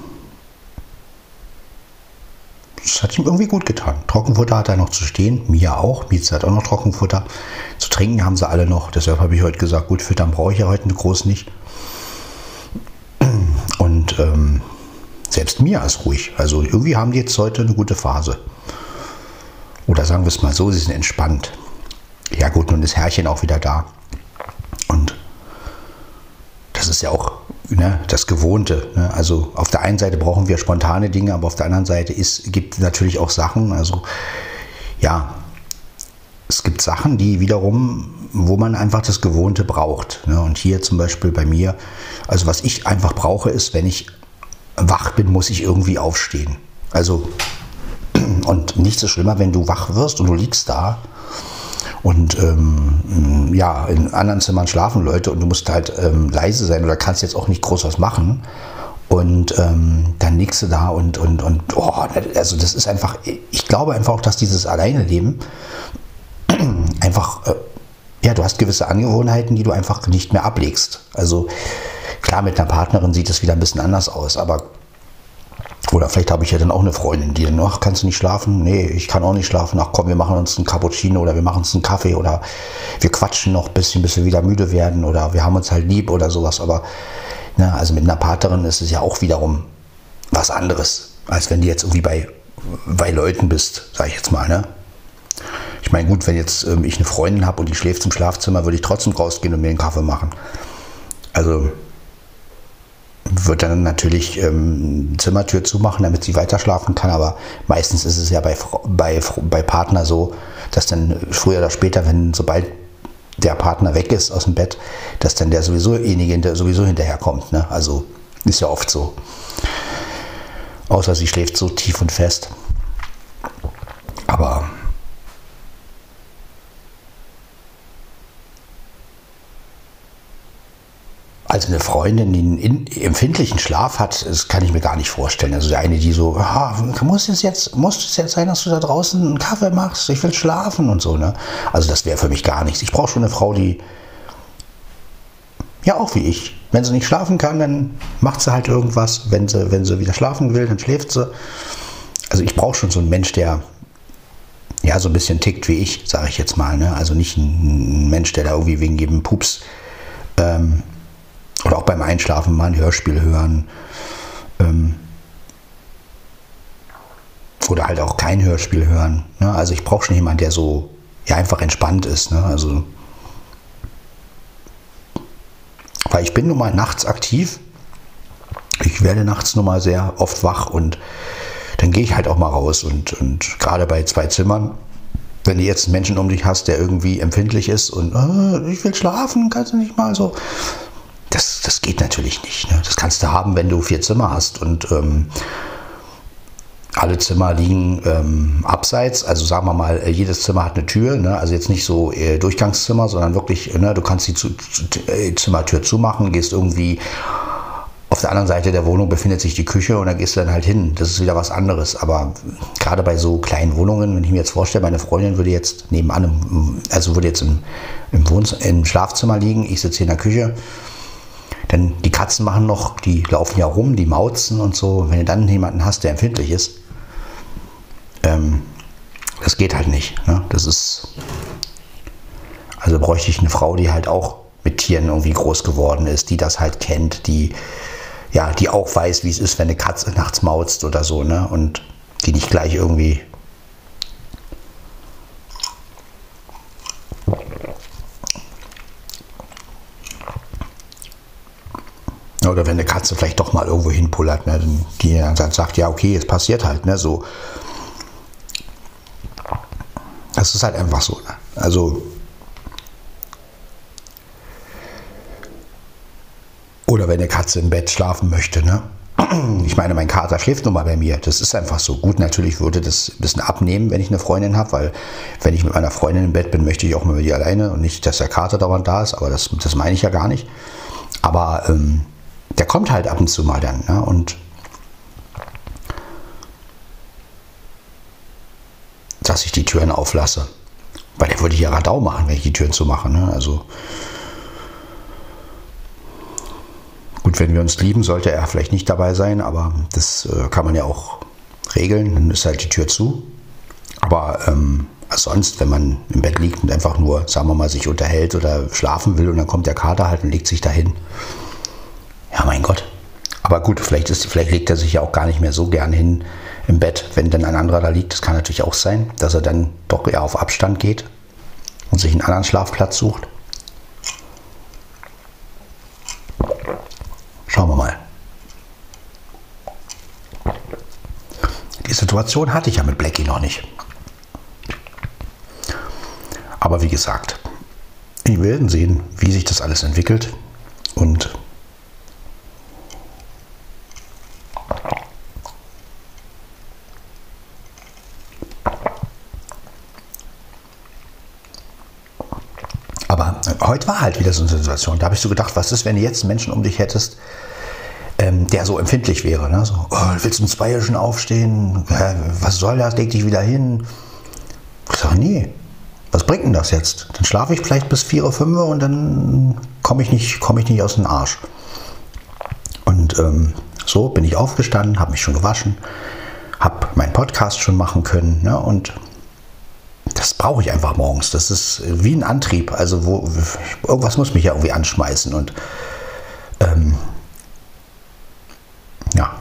ihm irgendwie gut getan. Trockenfutter hat er noch zu stehen, Mia auch. Mieze hat auch noch Trockenfutter. Zu trinken haben sie alle noch. Deshalb habe ich heute gesagt, gut, füttern brauche ich ja heute groß nicht. Und ähm, selbst Mia ist ruhig. Also irgendwie haben die jetzt heute eine gute Phase. Oder sagen wir es mal so, sie sind entspannt. Ja gut, nun ist Herrchen auch wieder da. Und das ist ja auch ne, das Gewohnte. Ne? Also auf der einen Seite brauchen wir spontane Dinge, aber auf der anderen Seite ist, gibt es natürlich auch Sachen, also ja, es gibt Sachen, die wiederum, wo man einfach das Gewohnte braucht. Ne? Und hier zum Beispiel bei mir, also was ich einfach brauche, ist, wenn ich wach bin, muss ich irgendwie aufstehen. Also, und nichts ist schlimmer, wenn du wach wirst und du liegst da und ähm, ja, in anderen Zimmern schlafen Leute und du musst halt ähm, leise sein oder kannst jetzt auch nicht groß was machen. Und ähm, dann liegst du da und, und, und oh, also das ist einfach, ich glaube einfach auch, dass dieses Alleine-Leben einfach, äh, ja, du hast gewisse Angewohnheiten, die du einfach nicht mehr ablegst. Also klar, mit einer Partnerin sieht es wieder ein bisschen anders aus, aber oder vielleicht habe ich ja dann auch eine Freundin, die dann, ach, kannst du nicht schlafen? Nee, ich kann auch nicht schlafen. Ach komm, wir machen uns einen Cappuccino oder wir machen uns einen Kaffee oder wir quatschen noch ein bisschen, bis wir wieder müde werden oder wir haben uns halt lieb oder sowas. Aber na, ne, also mit einer Partnerin ist es ja auch wiederum was anderes, als wenn du jetzt irgendwie bei, bei Leuten bist, sage ich jetzt mal. Ne? Ich meine, gut, wenn jetzt ähm, ich eine Freundin habe und die schläft im Schlafzimmer, würde ich trotzdem rausgehen und mir einen Kaffee machen. Also wird dann natürlich ähm, Zimmertür zumachen, damit sie weiter schlafen kann. Aber meistens ist es ja bei, bei, bei Partner so, dass dann früher oder später, wenn sobald der Partner weg ist aus dem Bett, dass dann der sowiesojenige der sowieso hinterherkommt. Ne? Also ist ja oft so. Außer sie schläft so tief und fest. Aber Also eine Freundin, die einen empfindlichen Schlaf hat, das kann ich mir gar nicht vorstellen. Also eine, die so, ah, muss es jetzt, jetzt sein, dass du da draußen einen Kaffee machst? Ich will schlafen und so. Ne? Also das wäre für mich gar nichts. Ich brauche schon eine Frau, die ja auch wie ich. Wenn sie nicht schlafen kann, dann macht sie halt irgendwas. Wenn sie, wenn sie wieder schlafen will, dann schläft sie. Also ich brauche schon so einen Mensch, der ja so ein bisschen tickt wie ich, sage ich jetzt mal. Ne? Also nicht ein Mensch, der da irgendwie wegen jedem Pups ähm, oder auch beim Einschlafen mal ein Hörspiel hören. Ähm, oder halt auch kein Hörspiel hören. Ne? Also ich brauche schon jemanden, der so ja, einfach entspannt ist. Ne? Also, weil ich bin nun mal nachts aktiv. Ich werde nachts nun mal sehr oft wach und dann gehe ich halt auch mal raus. Und, und gerade bei zwei Zimmern, wenn du jetzt einen Menschen um dich hast, der irgendwie empfindlich ist und oh, ich will schlafen, kannst du nicht mal so das, das geht natürlich nicht. Ne? Das kannst du haben, wenn du vier Zimmer hast und ähm, alle Zimmer liegen ähm, abseits, also sagen wir mal, äh, jedes Zimmer hat eine Tür, ne? also jetzt nicht so äh, Durchgangszimmer, sondern wirklich, ne? du kannst die zu, zu, äh, Zimmertür zumachen, gehst irgendwie auf der anderen Seite der Wohnung befindet sich die Küche und da gehst du dann halt hin. Das ist wieder was anderes. Aber gerade bei so kleinen Wohnungen, wenn ich mir jetzt vorstelle, meine Freundin würde jetzt nebenan, also würde jetzt im, im, im Schlafzimmer liegen, ich sitze in der Küche, denn die Katzen machen noch, die laufen ja rum, die mauzen und so. Wenn du dann jemanden hast, der empfindlich ist, ähm, das geht halt nicht. Ne? Das ist. Also bräuchte ich eine Frau, die halt auch mit Tieren irgendwie groß geworden ist, die das halt kennt, die ja, die auch weiß, wie es ist, wenn eine Katze nachts mauzt oder so, ne? Und die nicht gleich irgendwie Oder wenn eine Katze vielleicht doch mal irgendwo hinpullert, ne, die dann sagt, ja, okay, es passiert halt, ne, so. Das ist halt einfach so. Ne? Also. Oder wenn eine Katze im Bett schlafen möchte, ne? Ich meine, mein Kater schläft nun mal bei mir. Das ist einfach so. Gut, natürlich würde das ein bisschen abnehmen, wenn ich eine Freundin habe, weil wenn ich mit meiner Freundin im Bett bin, möchte ich auch mal mit ihr alleine und nicht, dass der Kater dauernd da ist, aber das, das meine ich ja gar nicht. Aber ähm, der kommt halt ab und zu mal dann. Ne? Und dass ich die Türen auflasse. Weil der würde ja Radau machen, wenn ich die Türen zu mache. Ne? Also gut, wenn wir uns lieben, sollte er vielleicht nicht dabei sein, aber das äh, kann man ja auch regeln. Dann ist halt die Tür zu. Aber ähm, sonst, wenn man im Bett liegt und einfach nur, sagen wir mal, sich unterhält oder schlafen will und dann kommt der Kater halt und legt sich dahin, ja, mein Gott. Aber gut, vielleicht, ist, vielleicht legt er sich ja auch gar nicht mehr so gern hin im Bett, wenn dann ein anderer da liegt. Das kann natürlich auch sein, dass er dann doch eher auf Abstand geht und sich einen anderen Schlafplatz sucht. Schauen wir mal. Die Situation hatte ich ja mit Blackie noch nicht. Aber wie gesagt, wir werden sehen, wie sich das alles entwickelt. Und heute war halt wieder so eine Situation. Da habe ich so gedacht, was ist, wenn du jetzt einen Menschen um dich hättest, ähm, der so empfindlich wäre. Ne? So, oh, willst du um zwei schon aufstehen? Hä, was soll das? Leg dich wieder hin. Ich sage, nee, was bringt denn das jetzt? Dann schlafe ich vielleicht bis vier oder fünf und dann komme ich, nicht, komm ich nicht aus dem Arsch. Und ähm, so bin ich aufgestanden, habe mich schon gewaschen, habe meinen Podcast schon machen können. Ne? Und das brauche ich einfach morgens. Das ist wie ein Antrieb. Also wo, irgendwas muss mich ja irgendwie anschmeißen. Und ähm, ja.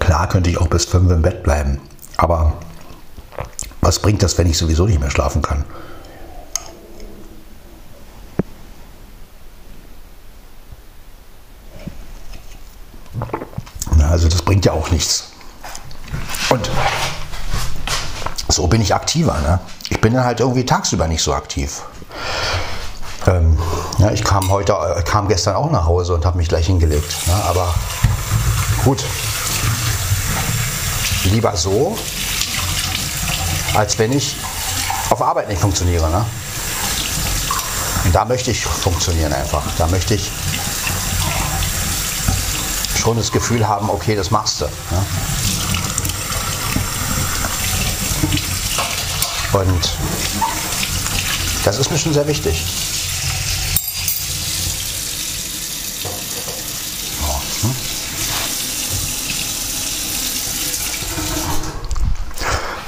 Klar könnte ich auch bis fünf im Bett bleiben. Aber was bringt das, wenn ich sowieso nicht mehr schlafen kann? Also das bringt ja auch nichts. Und so bin ich aktiver. Ne? Ich bin dann halt irgendwie tagsüber nicht so aktiv. Ähm, ja, ich kam heute, äh, kam gestern auch nach Hause und habe mich gleich hingelegt. Ne? Aber gut, lieber so, als wenn ich auf Arbeit nicht funktioniere. Ne? Und da möchte ich funktionieren einfach. Da möchte ich schon das Gefühl haben, okay, das machst du. Ne? Und das ist mir schon sehr wichtig. Hm?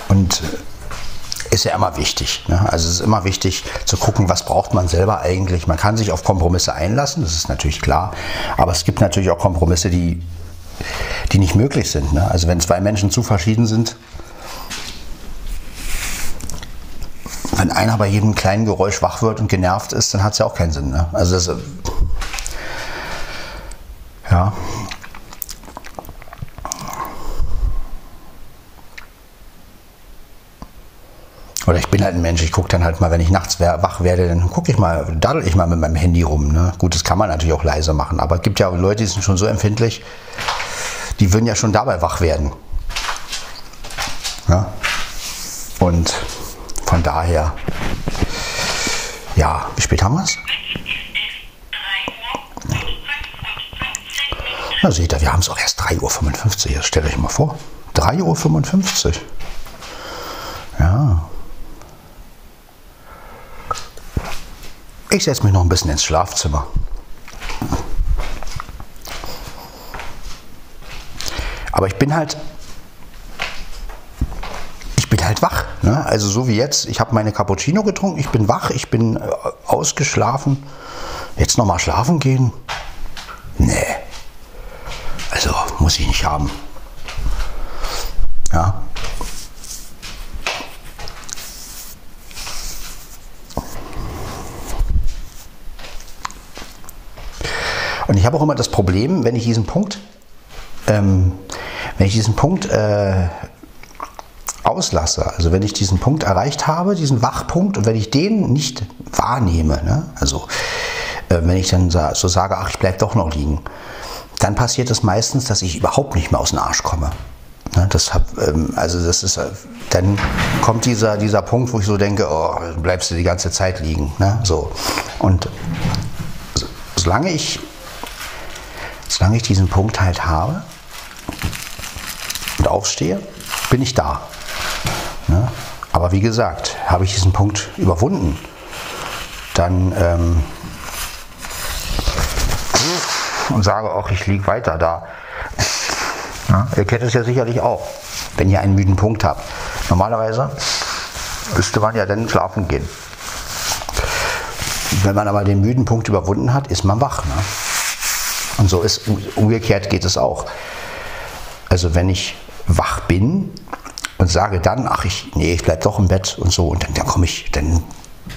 Und ist ja immer wichtig. Ne? Also es ist immer wichtig zu gucken, was braucht man selber eigentlich. Man kann sich auf Kompromisse einlassen, das ist natürlich klar. Aber es gibt natürlich auch Kompromisse, die, die nicht möglich sind. Ne? Also wenn zwei Menschen zu verschieden sind, wenn einer bei jedem kleinen Geräusch wach wird und genervt ist, dann hat es ja auch keinen Sinn. Ne? Also das, ja, Oder ich bin halt ein Mensch, ich gucke dann halt mal, wenn ich nachts wach werde, dann gucke ich mal, daddel ich mal mit meinem Handy rum. Ne? Gut, das kann man natürlich auch leise machen, aber es gibt ja Leute, die sind schon so empfindlich, die würden ja schon dabei wach werden. Ja? Und von daher, ja, wie spät haben wir es? Na seht ihr, wir haben es auch erst 3.55 Uhr, das stellt euch mal vor. 3.55 Uhr. Ja. Ich setze mich noch ein bisschen ins Schlafzimmer. Aber ich bin halt, ich bin halt wach. Ne? Also so wie jetzt, ich habe meine Cappuccino getrunken, ich bin wach, ich bin äh, ausgeschlafen. Jetzt nochmal schlafen gehen? Nee. Also muss ich nicht haben. Ja. Und ich habe auch immer das Problem, wenn ich diesen Punkt, ähm, wenn ich diesen Punkt äh, auslasse, also wenn ich diesen Punkt erreicht habe, diesen Wachpunkt, und wenn ich den nicht wahrnehme, ne, also äh, wenn ich dann so sage, ach, ich bleibe doch noch liegen, dann passiert es meistens, dass ich überhaupt nicht mehr aus dem Arsch komme. Ne, das hab, ähm, also das ist, äh, dann kommt dieser, dieser Punkt, wo ich so denke, oh, bleibst du die ganze Zeit liegen. Ne? So. Und solange ich solange ich diesen Punkt halt habe und aufstehe, bin ich da. Aber wie gesagt, habe ich diesen Punkt überwunden, dann ähm, und sage auch, ich liege weiter da. Ja, ihr kennt es ja sicherlich auch, wenn ihr einen müden Punkt habt. Normalerweise müsste man ja dann schlafen gehen. Wenn man aber den müden Punkt überwunden hat, ist man wach. Ne? Und so ist umgekehrt geht es auch. Also wenn ich wach bin und sage dann, ach ich, nee, ich bleibe doch im Bett und so, und dann, dann komme ich, dann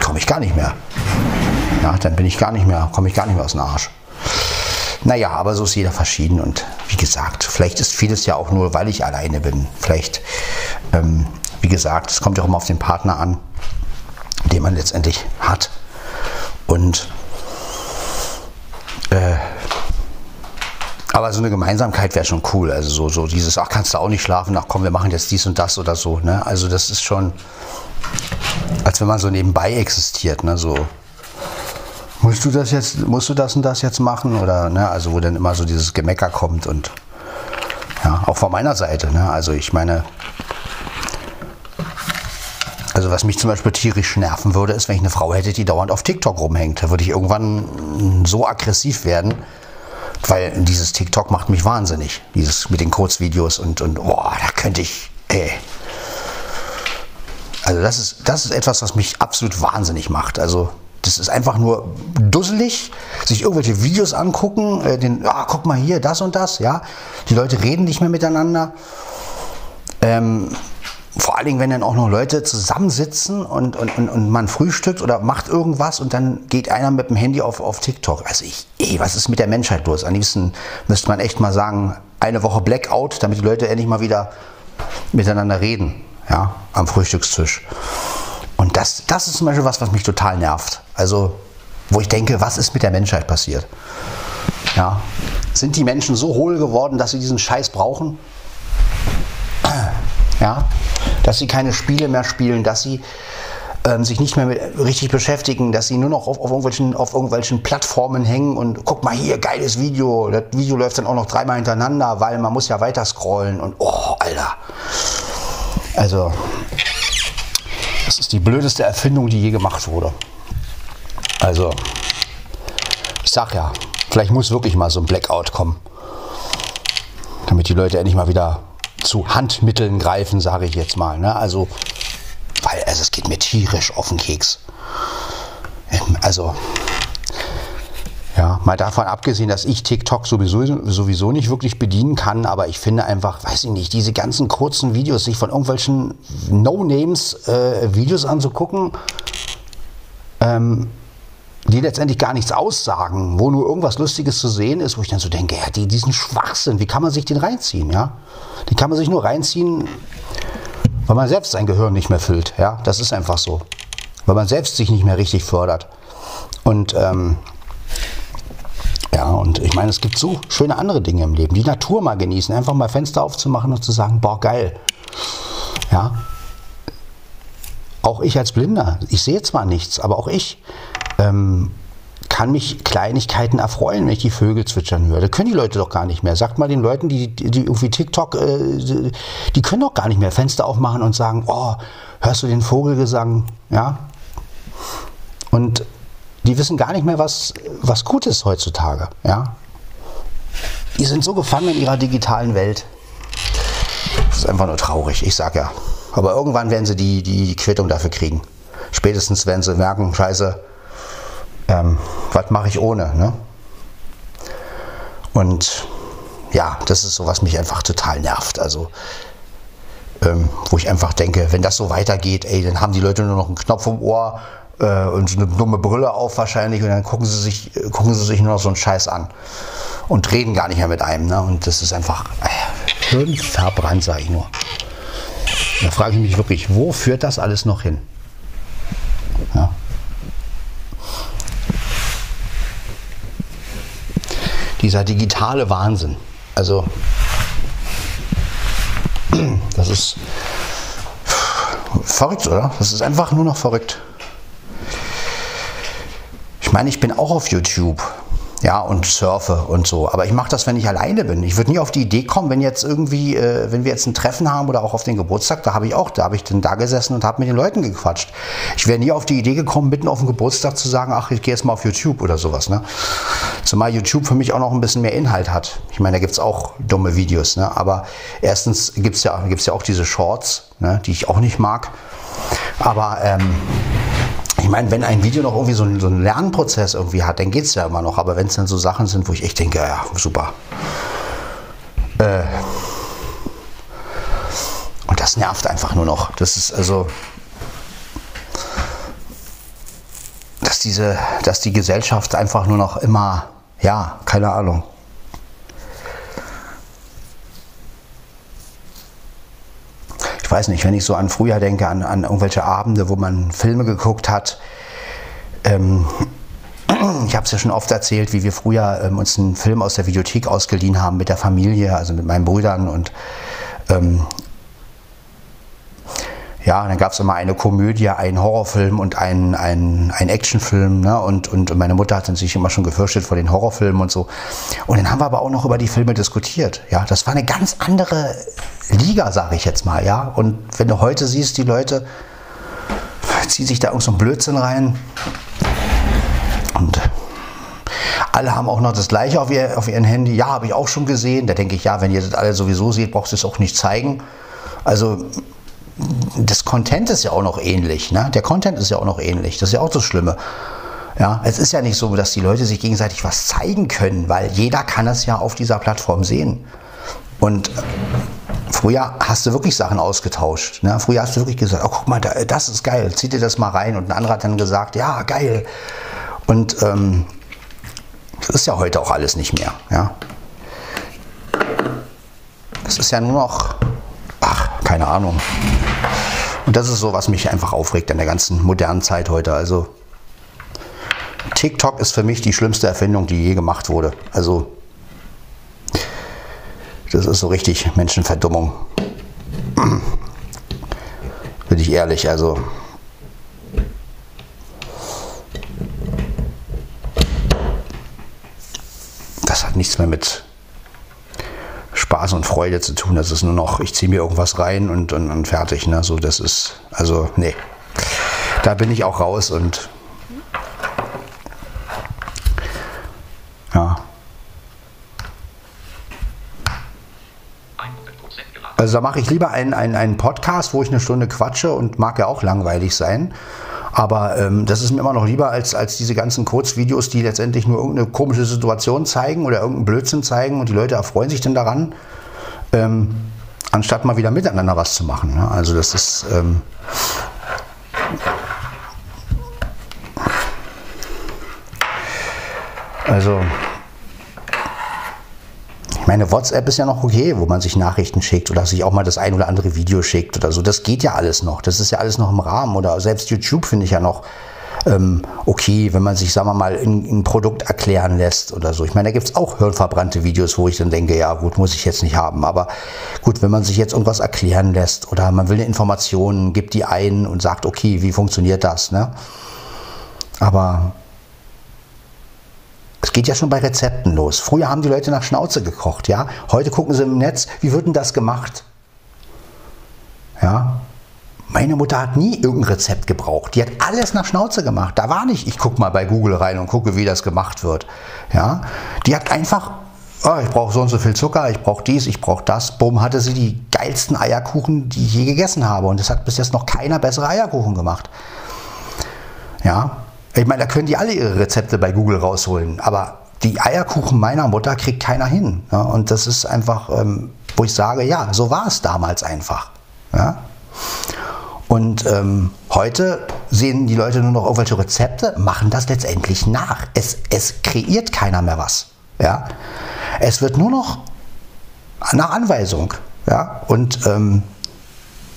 komme ich gar nicht mehr. Ja, dann bin ich gar nicht mehr, komme ich gar nicht mehr aus dem Arsch. Naja, aber so ist jeder verschieden und wie gesagt, vielleicht ist vieles ja auch nur, weil ich alleine bin. Vielleicht, ähm, wie gesagt, es kommt ja auch immer auf den Partner an, den man letztendlich hat. Und äh, aber so eine Gemeinsamkeit wäre schon cool. Also so, so dieses, ach, kannst du auch nicht schlafen, ach komm, wir machen jetzt dies und das oder so. Ne? Also das ist schon, als wenn man so nebenbei existiert. Ne? So, musst du das jetzt, musst du das und das jetzt machen? Oder, ne? Also wo dann immer so dieses Gemecker kommt und ja, auch von meiner Seite. Ne? Also ich meine, Also was mich zum Beispiel tierisch nerven würde, ist, wenn ich eine Frau hätte, die dauernd auf TikTok rumhängt. Da würde ich irgendwann so aggressiv werden, weil dieses TikTok macht mich wahnsinnig. Dieses mit den Kurzvideos und, und boah, da könnte ich, ey. Also das ist, das ist etwas, was mich absolut wahnsinnig macht. Also das ist einfach nur dusselig, sich irgendwelche Videos angucken, äh, den, ah, guck mal hier, das und das, ja. Die Leute reden nicht mehr miteinander. Ähm, vor allen Dingen, wenn dann auch noch Leute zusammensitzen und, und, und, und man frühstückt oder macht irgendwas und dann geht einer mit dem Handy auf, auf TikTok. Also ich, ey, was ist mit der Menschheit los? Am liebsten müsste man echt mal sagen, eine Woche Blackout, damit die Leute endlich mal wieder miteinander reden, ja, am Frühstückstisch. Und das, das ist zum Beispiel was, was mich total nervt. Also, wo ich denke, was ist mit der Menschheit passiert? Ja, sind die Menschen so hohl geworden, dass sie diesen Scheiß brauchen? Ja, dass sie keine Spiele mehr spielen, dass sie ähm, sich nicht mehr mit, richtig beschäftigen, dass sie nur noch auf, auf, irgendwelchen, auf irgendwelchen Plattformen hängen und guck mal hier, geiles Video. Das Video läuft dann auch noch dreimal hintereinander, weil man muss ja weiter scrollen und oh, Alter. Also, das ist die blödeste Erfindung, die je gemacht wurde. Also, ich sag ja, vielleicht muss wirklich mal so ein Blackout kommen, damit die Leute endlich mal wieder zu Handmitteln greifen, sage ich jetzt mal. Ne? Also, weil also es geht mir tierisch auf den Keks. Ähm, also, ja, mal davon abgesehen, dass ich TikTok sowieso, sowieso nicht wirklich bedienen kann, aber ich finde einfach, weiß ich nicht, diese ganzen kurzen Videos, sich von irgendwelchen No-Names äh, Videos anzugucken, ähm, die letztendlich gar nichts aussagen, wo nur irgendwas Lustiges zu sehen ist, wo ich dann so denke, ja, die, diesen Schwachsinn, wie kann man sich den reinziehen, ja? Den kann man sich nur reinziehen, weil man selbst sein Gehirn nicht mehr füllt, ja? Das ist einfach so. Weil man selbst sich nicht mehr richtig fördert. Und, ähm, ja, und ich meine, es gibt so schöne andere Dinge im Leben. Die Natur mal genießen, einfach mal Fenster aufzumachen und zu sagen, boah, geil. Ja. Auch ich als Blinder, ich sehe zwar nichts, aber auch ich ähm, kann mich Kleinigkeiten erfreuen, wenn ich die Vögel zwitschern höre. Das können die Leute doch gar nicht mehr. Sagt mal den Leuten, die, die irgendwie TikTok, äh, die können doch gar nicht mehr Fenster aufmachen und sagen, oh, hörst du den Vogelgesang? Ja. Und die wissen gar nicht mehr, was, was gut ist heutzutage. Ja. Die sind so gefangen in ihrer digitalen Welt. Das ist einfach nur traurig, ich sag ja. Aber irgendwann werden sie die, die Quittung dafür kriegen. Spätestens werden sie merken, scheiße, ähm, was mache ich ohne? Ne? Und ja, das ist so, was mich einfach total nervt. Also, ähm, wo ich einfach denke, wenn das so weitergeht, ey, dann haben die Leute nur noch einen Knopf im Ohr äh, und eine dumme Brille auf wahrscheinlich und dann gucken sie sich, gucken sie sich nur noch so einen Scheiß an und reden gar nicht mehr mit einem. Ne? Und das ist einfach äh, verbrannt, sage ich nur. Da frage ich mich wirklich, wo führt das alles noch hin? Ja. Dieser digitale Wahnsinn. Also, das ist verrückt, oder? Das ist einfach nur noch verrückt. Ich meine, ich bin auch auf YouTube ja, und surfe und so. Aber ich mache das, wenn ich alleine bin. Ich würde nie auf die Idee kommen, wenn jetzt irgendwie, äh, wenn wir jetzt ein Treffen haben oder auch auf den Geburtstag, da habe ich auch, da habe ich dann da gesessen und habe mit den Leuten gequatscht. Ich wäre nie auf die Idee gekommen, mitten auf dem Geburtstag zu sagen, ach, ich gehe jetzt mal auf YouTube oder sowas. Ne? Zumal YouTube für mich auch noch ein bisschen mehr Inhalt hat. Ich meine, da gibt es auch dumme Videos. Ne? Aber erstens gibt es ja, gibt's ja auch diese Shorts, ne? die ich auch nicht mag. Aber ähm, ich meine, wenn ein Video noch irgendwie so einen, so einen Lernprozess irgendwie hat, dann geht es ja immer noch. Aber wenn es dann so Sachen sind, wo ich echt denke, ja, super. Äh, und das nervt einfach nur noch. Das ist also, dass diese, dass die Gesellschaft einfach nur noch immer, ja, keine Ahnung. Weiß nicht, wenn ich so an früher denke, an, an irgendwelche Abende, wo man Filme geguckt hat. Ähm, ich habe es ja schon oft erzählt, wie wir früher ähm, uns einen Film aus der Videothek ausgeliehen haben mit der Familie, also mit meinen Brüdern und ähm, ja, dann gab es immer eine Komödie, einen Horrorfilm und einen, einen, einen Actionfilm. Ne? Und, und meine Mutter hat sich immer schon gefürchtet vor den Horrorfilmen und so. Und dann haben wir aber auch noch über die Filme diskutiert. Ja, das war eine ganz andere Liga, sage ich jetzt mal. Ja, und wenn du heute siehst, die Leute, zieht sich da irgend so ein Blödsinn rein. Und alle haben auch noch das gleiche auf, ihr, auf ihren Handy. Ja, habe ich auch schon gesehen. Da denke ich, ja, wenn ihr das alle sowieso seht, brauchst du es auch nicht zeigen. Also das Content ist ja auch noch ähnlich. Ne? Der Content ist ja auch noch ähnlich. Das ist ja auch das Schlimme. Ja, es ist ja nicht so, dass die Leute sich gegenseitig was zeigen können, weil jeder kann es ja auf dieser Plattform sehen. Und früher hast du wirklich Sachen ausgetauscht. Ne? Früher hast du wirklich gesagt, oh guck mal, das ist geil, zieh dir das mal rein. Und ein anderer hat dann gesagt, ja, geil. Und ähm, das ist ja heute auch alles nicht mehr. Ja? Es ist ja nur noch, keine Ahnung. Und das ist so, was mich einfach aufregt an der ganzen modernen Zeit heute. Also TikTok ist für mich die schlimmste Erfindung, die je gemacht wurde. Also das ist so richtig Menschenverdummung. Bin ich ehrlich, also das hat nichts mehr mit Spaß und Freude zu tun. Das ist nur noch, ich ziehe mir irgendwas rein und, und, und fertig. Ne? So, das ist, also, nee. Da bin ich auch raus und ja. Also da mache ich lieber einen, einen, einen Podcast, wo ich eine Stunde quatsche und mag ja auch langweilig sein. Aber ähm, das ist mir immer noch lieber als, als diese ganzen Kurzvideos, die letztendlich nur irgendeine komische Situation zeigen oder irgendeinen Blödsinn zeigen und die Leute erfreuen sich dann daran, ähm, anstatt mal wieder miteinander was zu machen. Ne? Also das ist... Ähm, also meine WhatsApp ist ja noch okay, wo man sich Nachrichten schickt oder sich auch mal das ein oder andere Video schickt oder so. Das geht ja alles noch. Das ist ja alles noch im Rahmen. Oder selbst YouTube finde ich ja noch ähm, okay, wenn man sich, sagen wir mal, ein, Produkt erklären lässt oder so. Ich meine, da gibt es auch hirnverbrannte Videos, wo ich dann denke, ja gut, muss ich jetzt nicht haben. Aber gut, wenn man sich jetzt irgendwas erklären lässt oder man will eine Information, gibt die ein und sagt, okay, wie funktioniert das? Ne? Aber geht ja schon bei Rezepten los. Früher haben die Leute nach Schnauze gekocht, ja. Heute gucken sie im Netz, wie wird denn das gemacht? Ja. Meine Mutter hat nie irgendein Rezept gebraucht. Die hat alles nach Schnauze gemacht. Da war nicht, ich gucke mal bei Google rein und gucke, wie das gemacht wird. Ja. Die hat einfach, oh, ich brauche so und so viel Zucker, ich brauche dies, ich brauche das. Bumm, hatte sie die geilsten Eierkuchen, die ich je gegessen habe. Und es hat bis jetzt noch keiner bessere Eierkuchen gemacht. Ja. Ich meine, da können die alle ihre Rezepte bei Google rausholen, aber die Eierkuchen meiner Mutter kriegt keiner hin. Ja? Und das ist einfach, ähm, wo ich sage, ja, so war es damals einfach. Ja? Und ähm, heute sehen die Leute nur noch irgendwelche Rezepte, machen das letztendlich nach. Es, es kreiert keiner mehr was. Ja? Es wird nur noch nach Anweisung. Ja? Und ähm,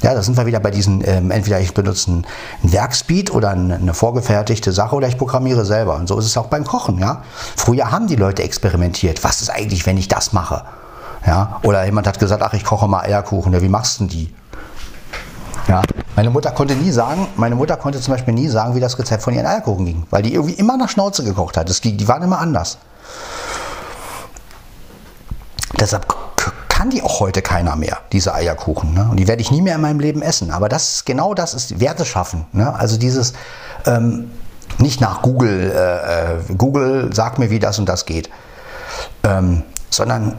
ja, da sind wir wieder bei diesen, ähm, entweder ich benutze ein, Werkspeed oder eine vorgefertigte Sache oder ich programmiere selber. Und so ist es auch beim Kochen. Ja? Früher haben die Leute experimentiert. Was ist eigentlich, wenn ich das mache? Ja? Oder jemand hat gesagt, ach, ich koche mal Eierkuchen. Ja, wie machst du denn die? Ja, meine Mutter konnte nie sagen, meine Mutter konnte zum Beispiel nie sagen, wie das Rezept von ihren Eierkuchen ging, weil die irgendwie immer nach Schnauze gekocht hat. Das, die waren immer anders. Deshalb kann die auch heute keiner mehr, diese Eierkuchen. Ne? Und die werde ich nie mehr in meinem Leben essen. Aber das ist genau das ist Werte schaffen. Ne? Also dieses ähm, nicht nach Google, äh, äh, Google sagt mir, wie das und das geht, ähm, sondern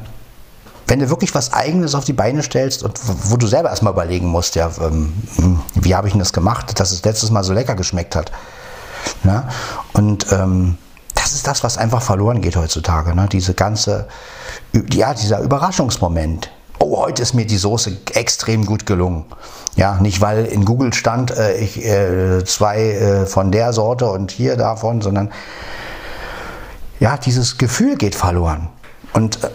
wenn du wirklich was Eigenes auf die Beine stellst und wo du selber erstmal überlegen musst, ja, ähm, hm, wie habe ich denn das gemacht, dass es letztes Mal so lecker geschmeckt hat. Ne? Und ähm, das ist das, was einfach verloren geht heutzutage. Ne? Diese ganze, ja, dieser Überraschungsmoment. Oh, heute ist mir die Soße extrem gut gelungen. Ja, nicht weil in Google stand, äh, ich, äh, zwei äh, von der Sorte und hier davon, sondern ja, dieses Gefühl geht verloren. Und äh,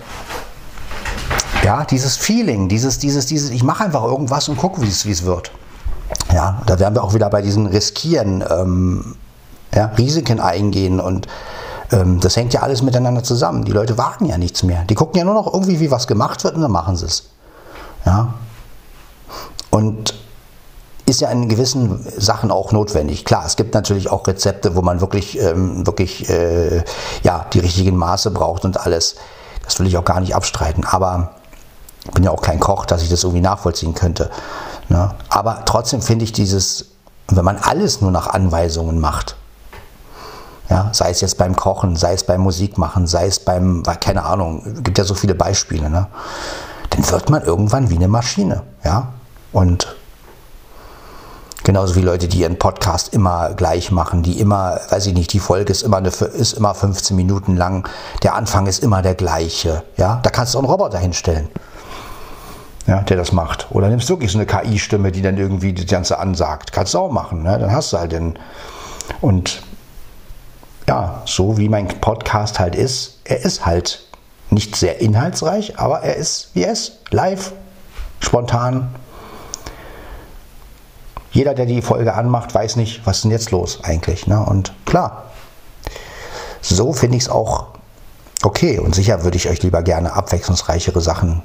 ja, dieses Feeling, dieses, dieses, dieses, ich mache einfach irgendwas und gucke, wie es wird. Ja, da wären wir auch wieder bei diesen Riskieren, ähm, ja, Risiken eingehen und ähm, das hängt ja alles miteinander zusammen. Die Leute wagen ja nichts mehr. Die gucken ja nur noch irgendwie, wie was gemacht wird und dann machen sie es. Ja? Und ist ja in gewissen Sachen auch notwendig. Klar, es gibt natürlich auch Rezepte, wo man wirklich, ähm, wirklich äh, ja, die richtigen Maße braucht und alles. Das will ich auch gar nicht abstreiten. Aber ich bin ja auch kein Koch, dass ich das irgendwie nachvollziehen könnte. Ne? Aber trotzdem finde ich dieses wenn man alles nur nach Anweisungen macht, ja, sei es jetzt beim Kochen, sei es beim Musikmachen, sei es beim, keine Ahnung, gibt ja so viele Beispiele, ne? dann wird man irgendwann wie eine Maschine. Ja? Und genauso wie Leute, die ihren Podcast immer gleich machen, die immer, weiß ich nicht, die Folge ist immer, eine, ist immer 15 Minuten lang, der Anfang ist immer der gleiche. Ja? Da kannst du auch einen Roboter hinstellen. Ja, der das macht. Oder nimmst du wirklich so eine KI-Stimme, die dann irgendwie das Ganze ansagt. Kannst du auch machen. Ne? Dann hast du halt den. Und ja, so wie mein Podcast halt ist, er ist halt nicht sehr inhaltsreich, aber er ist, wie ist, live, spontan. Jeder, der die Folge anmacht, weiß nicht, was ist denn jetzt los eigentlich. Ne? Und klar, so finde ich es auch okay. Und sicher würde ich euch lieber gerne abwechslungsreichere Sachen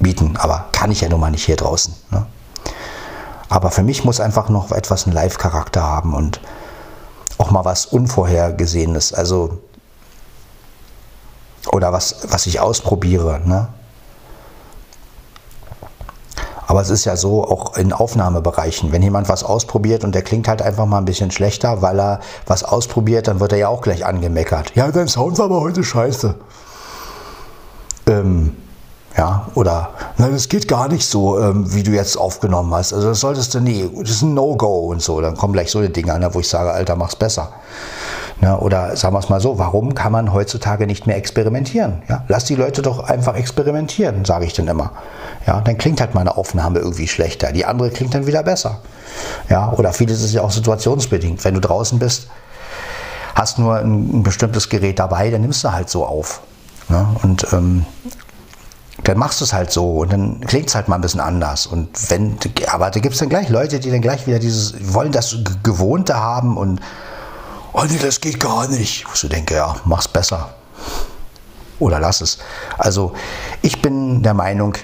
bieten, aber kann ich ja nun mal nicht hier draußen. Ne? Aber für mich muss einfach noch etwas einen Live-Charakter haben und auch mal was Unvorhergesehenes. Also, oder was, was ich ausprobiere. Ne? Aber es ist ja so, auch in Aufnahmebereichen, wenn jemand was ausprobiert und der klingt halt einfach mal ein bisschen schlechter, weil er was ausprobiert, dann wird er ja auch gleich angemeckert. Ja, dein Sound war aber heute scheiße. Ähm, ja, oder, nein, das geht gar nicht so, ähm, wie du jetzt aufgenommen hast. Also das solltest du nie, das ist ein No-Go und so. Dann kommen gleich so die Dinge, ne, wo ich sage, Alter, mach's besser. Ja, oder sagen wir es mal so, warum kann man heutzutage nicht mehr experimentieren? Ja, lass die Leute doch einfach experimentieren, sage ich dann immer. Ja, dann klingt halt meine Aufnahme irgendwie schlechter, die andere klingt dann wieder besser. Ja, oder vieles ist ja auch situationsbedingt. Wenn du draußen bist, hast nur ein, ein bestimmtes Gerät dabei, dann nimmst du halt so auf. Ja, und ähm, dann machst du es halt so und dann klingt es halt mal ein bisschen anders. Und wenn, aber da gibt es dann gleich Leute, die dann gleich wieder dieses, wollen das Gewohnte haben und oh nee, das geht gar nicht. Wo ich denke, ja, mach's besser. Oder lass es. Also ich bin der Meinung,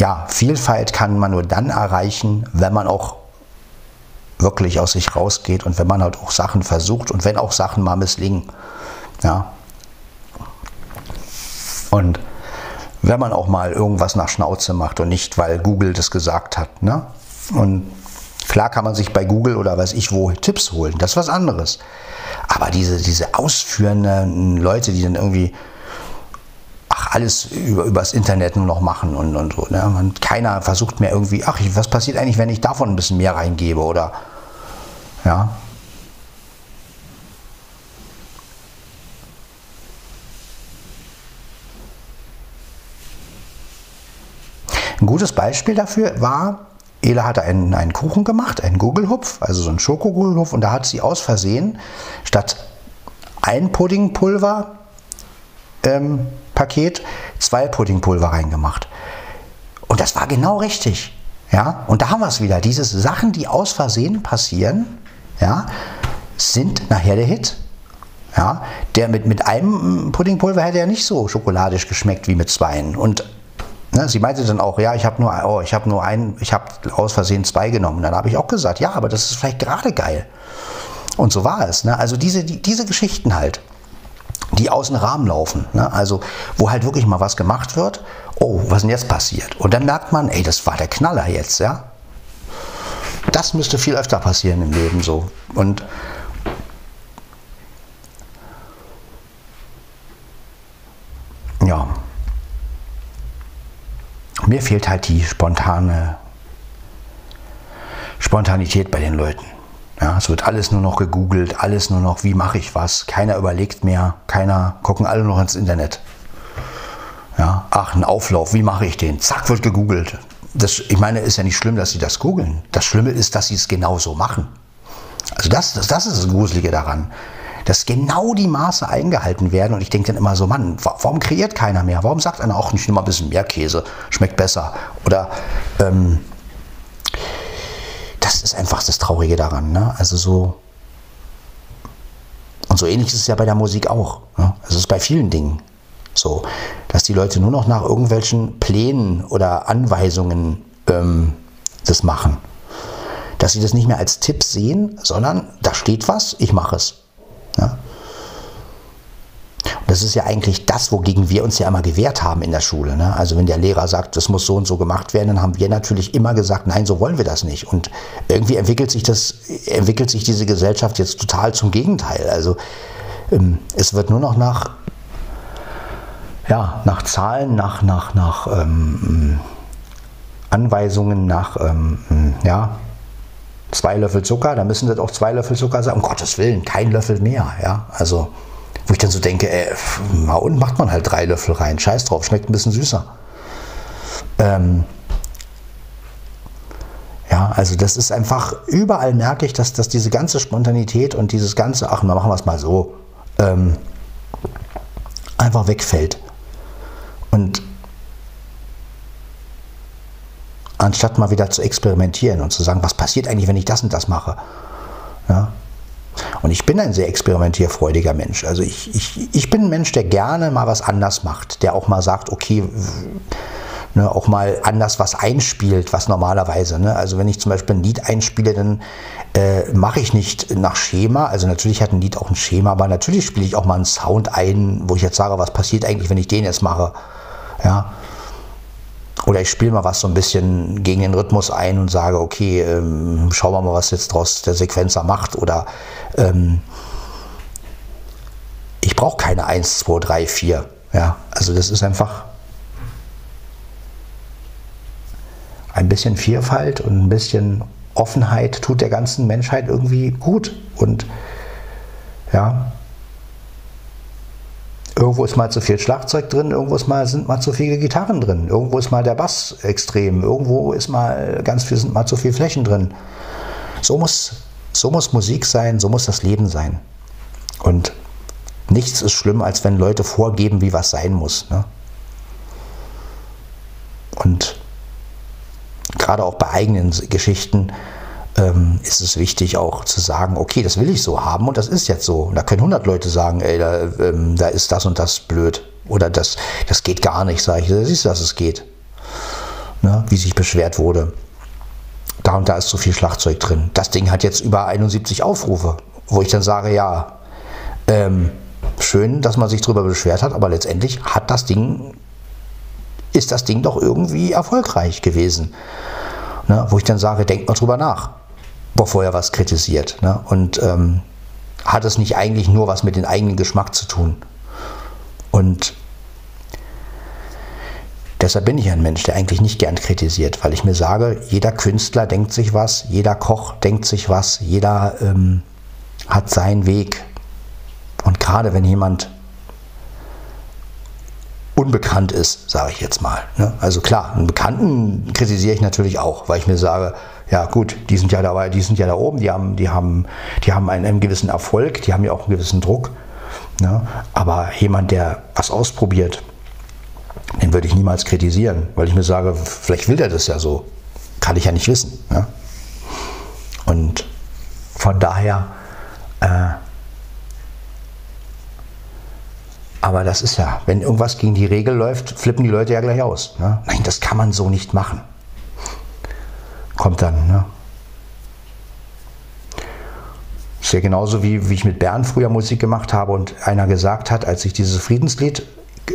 ja, Vielfalt kann man nur dann erreichen, wenn man auch wirklich aus sich rausgeht und wenn man halt auch Sachen versucht und wenn auch Sachen mal misslingen. Ja. Und wenn man auch mal irgendwas nach Schnauze macht und nicht, weil Google das gesagt hat. Ne? Und klar kann man sich bei Google oder weiß ich wo Tipps holen, das ist was anderes. Aber diese, diese ausführenden Leute, die dann irgendwie ach, alles über, übers Internet nur noch machen und, und so. Ne? Und keiner versucht mehr irgendwie, ach, was passiert eigentlich, wenn ich davon ein bisschen mehr reingebe oder ja. Ein gutes Beispiel dafür war, Ela hatte einen, einen Kuchen gemacht, einen Gugelhupf, also so einen Schokogugelhupf, und da hat sie aus Versehen statt ein Puddingpulver ähm, zwei Puddingpulver reingemacht. Und das war genau richtig. Ja, und da haben wir es wieder. Diese Sachen, die aus Versehen passieren, ja, sind nachher der Hit. Ja, der mit, mit einem Puddingpulver hätte ja nicht so schokoladisch geschmeckt wie mit zweien. Und Ne, sie meinte dann auch, ja, ich habe nur, oh, ich habe nur einen, ich habe aus Versehen zwei genommen. Dann habe ich auch gesagt, ja, aber das ist vielleicht gerade geil. Und so war es. Ne? Also diese, die, diese Geschichten halt, die aus dem Rahmen laufen. Ne? Also wo halt wirklich mal was gemacht wird. Oh, was denn jetzt passiert? Und dann merkt man, ey, das war der Knaller jetzt, ja. Das müsste viel öfter passieren im Leben so. Und mir fehlt halt die spontane Spontanität bei den Leuten. Ja, es wird alles nur noch gegoogelt, alles nur noch, wie mache ich was. Keiner überlegt mehr, keiner, gucken alle noch ins Internet. Ja, ach, ein Auflauf, wie mache ich den? Zack, wird gegoogelt. Das, ich meine, ist ja nicht schlimm, dass sie das googeln. Das Schlimme ist, dass sie es genauso machen. Also das, das, das ist das Gruselige daran dass genau die Maße eingehalten werden. Und ich denke dann immer so, Mann, warum kreiert keiner mehr? Warum sagt einer auch nicht nur mal ein bisschen mehr Käse, schmeckt besser? Oder ähm, das ist einfach das Traurige daran. Ne? Also so. Und so ähnlich ist es ja bei der Musik auch. Ne? Es ist bei vielen Dingen so, dass die Leute nur noch nach irgendwelchen Plänen oder Anweisungen ähm, das machen. Dass sie das nicht mehr als Tipp sehen, sondern da steht was, ich mache es. Ja? das ist ja eigentlich das, wogegen wir uns ja immer gewehrt haben in der Schule. Ne? Also wenn der Lehrer sagt, das muss so und so gemacht werden, dann haben wir natürlich immer gesagt, nein, so wollen wir das nicht. Und irgendwie entwickelt sich das, entwickelt sich diese Gesellschaft jetzt total zum Gegenteil. Also ähm, es wird nur noch nach, ja, nach Zahlen, nach, nach, nach ähm, Anweisungen, nach, ähm, ja, zwei Löffel Zucker, da müssen das auch zwei Löffel Zucker sein. Um Gottes Willen, kein Löffel mehr. Ja, also wo ich dann so denke, ey, mal unten macht man halt drei Löffel rein. Scheiß drauf, schmeckt ein bisschen süßer. Ähm, ja, also das ist einfach, überall merke ich, dass, dass diese ganze Spontanität und dieses ganze, ach, machen wir es mal so, ähm, einfach wegfällt. Und anstatt mal wieder zu experimentieren und zu sagen, was passiert eigentlich, wenn ich das und das mache, ja, und ich bin ein sehr experimentierfreudiger Mensch. Also ich, ich, ich bin ein Mensch, der gerne mal was anders macht, der auch mal sagt, okay, ne, auch mal anders was einspielt, was normalerweise. Ne? Also wenn ich zum Beispiel ein Lied einspiele, dann äh, mache ich nicht nach Schema. Also natürlich hat ein Lied auch ein Schema, aber natürlich spiele ich auch mal einen Sound ein, wo ich jetzt sage, was passiert eigentlich, wenn ich den jetzt mache. Ja, oder ich spiele mal was so ein bisschen gegen den Rhythmus ein und sage, okay, ähm, schauen wir mal, was jetzt draus der Sequenzer macht. Oder ähm, ich brauche keine 1, 2, 3, 4. Ja, also das ist einfach ein bisschen Vielfalt und ein bisschen Offenheit tut der ganzen Menschheit irgendwie gut. Und ja, Irgendwo ist mal zu viel Schlagzeug drin, irgendwo ist mal, sind mal zu viele Gitarren drin, irgendwo ist mal der Bass extrem, irgendwo ist mal ganz viel, sind mal zu viele Flächen drin. So muss, so muss Musik sein, so muss das Leben sein. Und nichts ist schlimm, als wenn Leute vorgeben, wie was sein muss. Ne? Und gerade auch bei eigenen Geschichten ähm, ist es wichtig auch zu sagen, okay, das will ich so haben und das ist jetzt so. Und da können 100 Leute sagen, ey, da, ähm, da ist das und das blöd oder das, das geht gar nicht, sage ich. Siehst du, dass es geht. Ne? Wie sich beschwert wurde. Da und da ist zu viel Schlagzeug drin. Das Ding hat jetzt über 71 Aufrufe, wo ich dann sage, ja, ähm, schön, dass man sich darüber beschwert hat, aber letztendlich hat das Ding, ist das Ding doch irgendwie erfolgreich gewesen. Ne? Wo ich dann sage, denkt mal drüber nach bevor er was kritisiert. Ne? Und ähm, hat es nicht eigentlich nur was mit dem eigenen Geschmack zu tun. Und deshalb bin ich ein Mensch, der eigentlich nicht gern kritisiert, weil ich mir sage, jeder Künstler denkt sich was, jeder Koch denkt sich was, jeder ähm, hat seinen Weg. Und gerade wenn jemand unbekannt ist, sage ich jetzt mal. Ne? Also klar, einen Bekannten kritisiere ich natürlich auch, weil ich mir sage, ja gut, die sind ja dabei, die sind ja da oben, die haben, die haben, die haben einen, einen gewissen Erfolg, die haben ja auch einen gewissen Druck. Ne? Aber jemand, der was ausprobiert, den würde ich niemals kritisieren, weil ich mir sage, vielleicht will der das ja so. Kann ich ja nicht wissen. Ne? Und von daher äh, Aber das ist ja, wenn irgendwas gegen die Regel läuft, flippen die Leute ja gleich aus. Ne? Nein, das kann man so nicht machen. Kommt dann. Ne? Ist ja genauso wie, wie ich mit Bernd früher Musik gemacht habe und einer gesagt hat, als ich dieses Friedenslied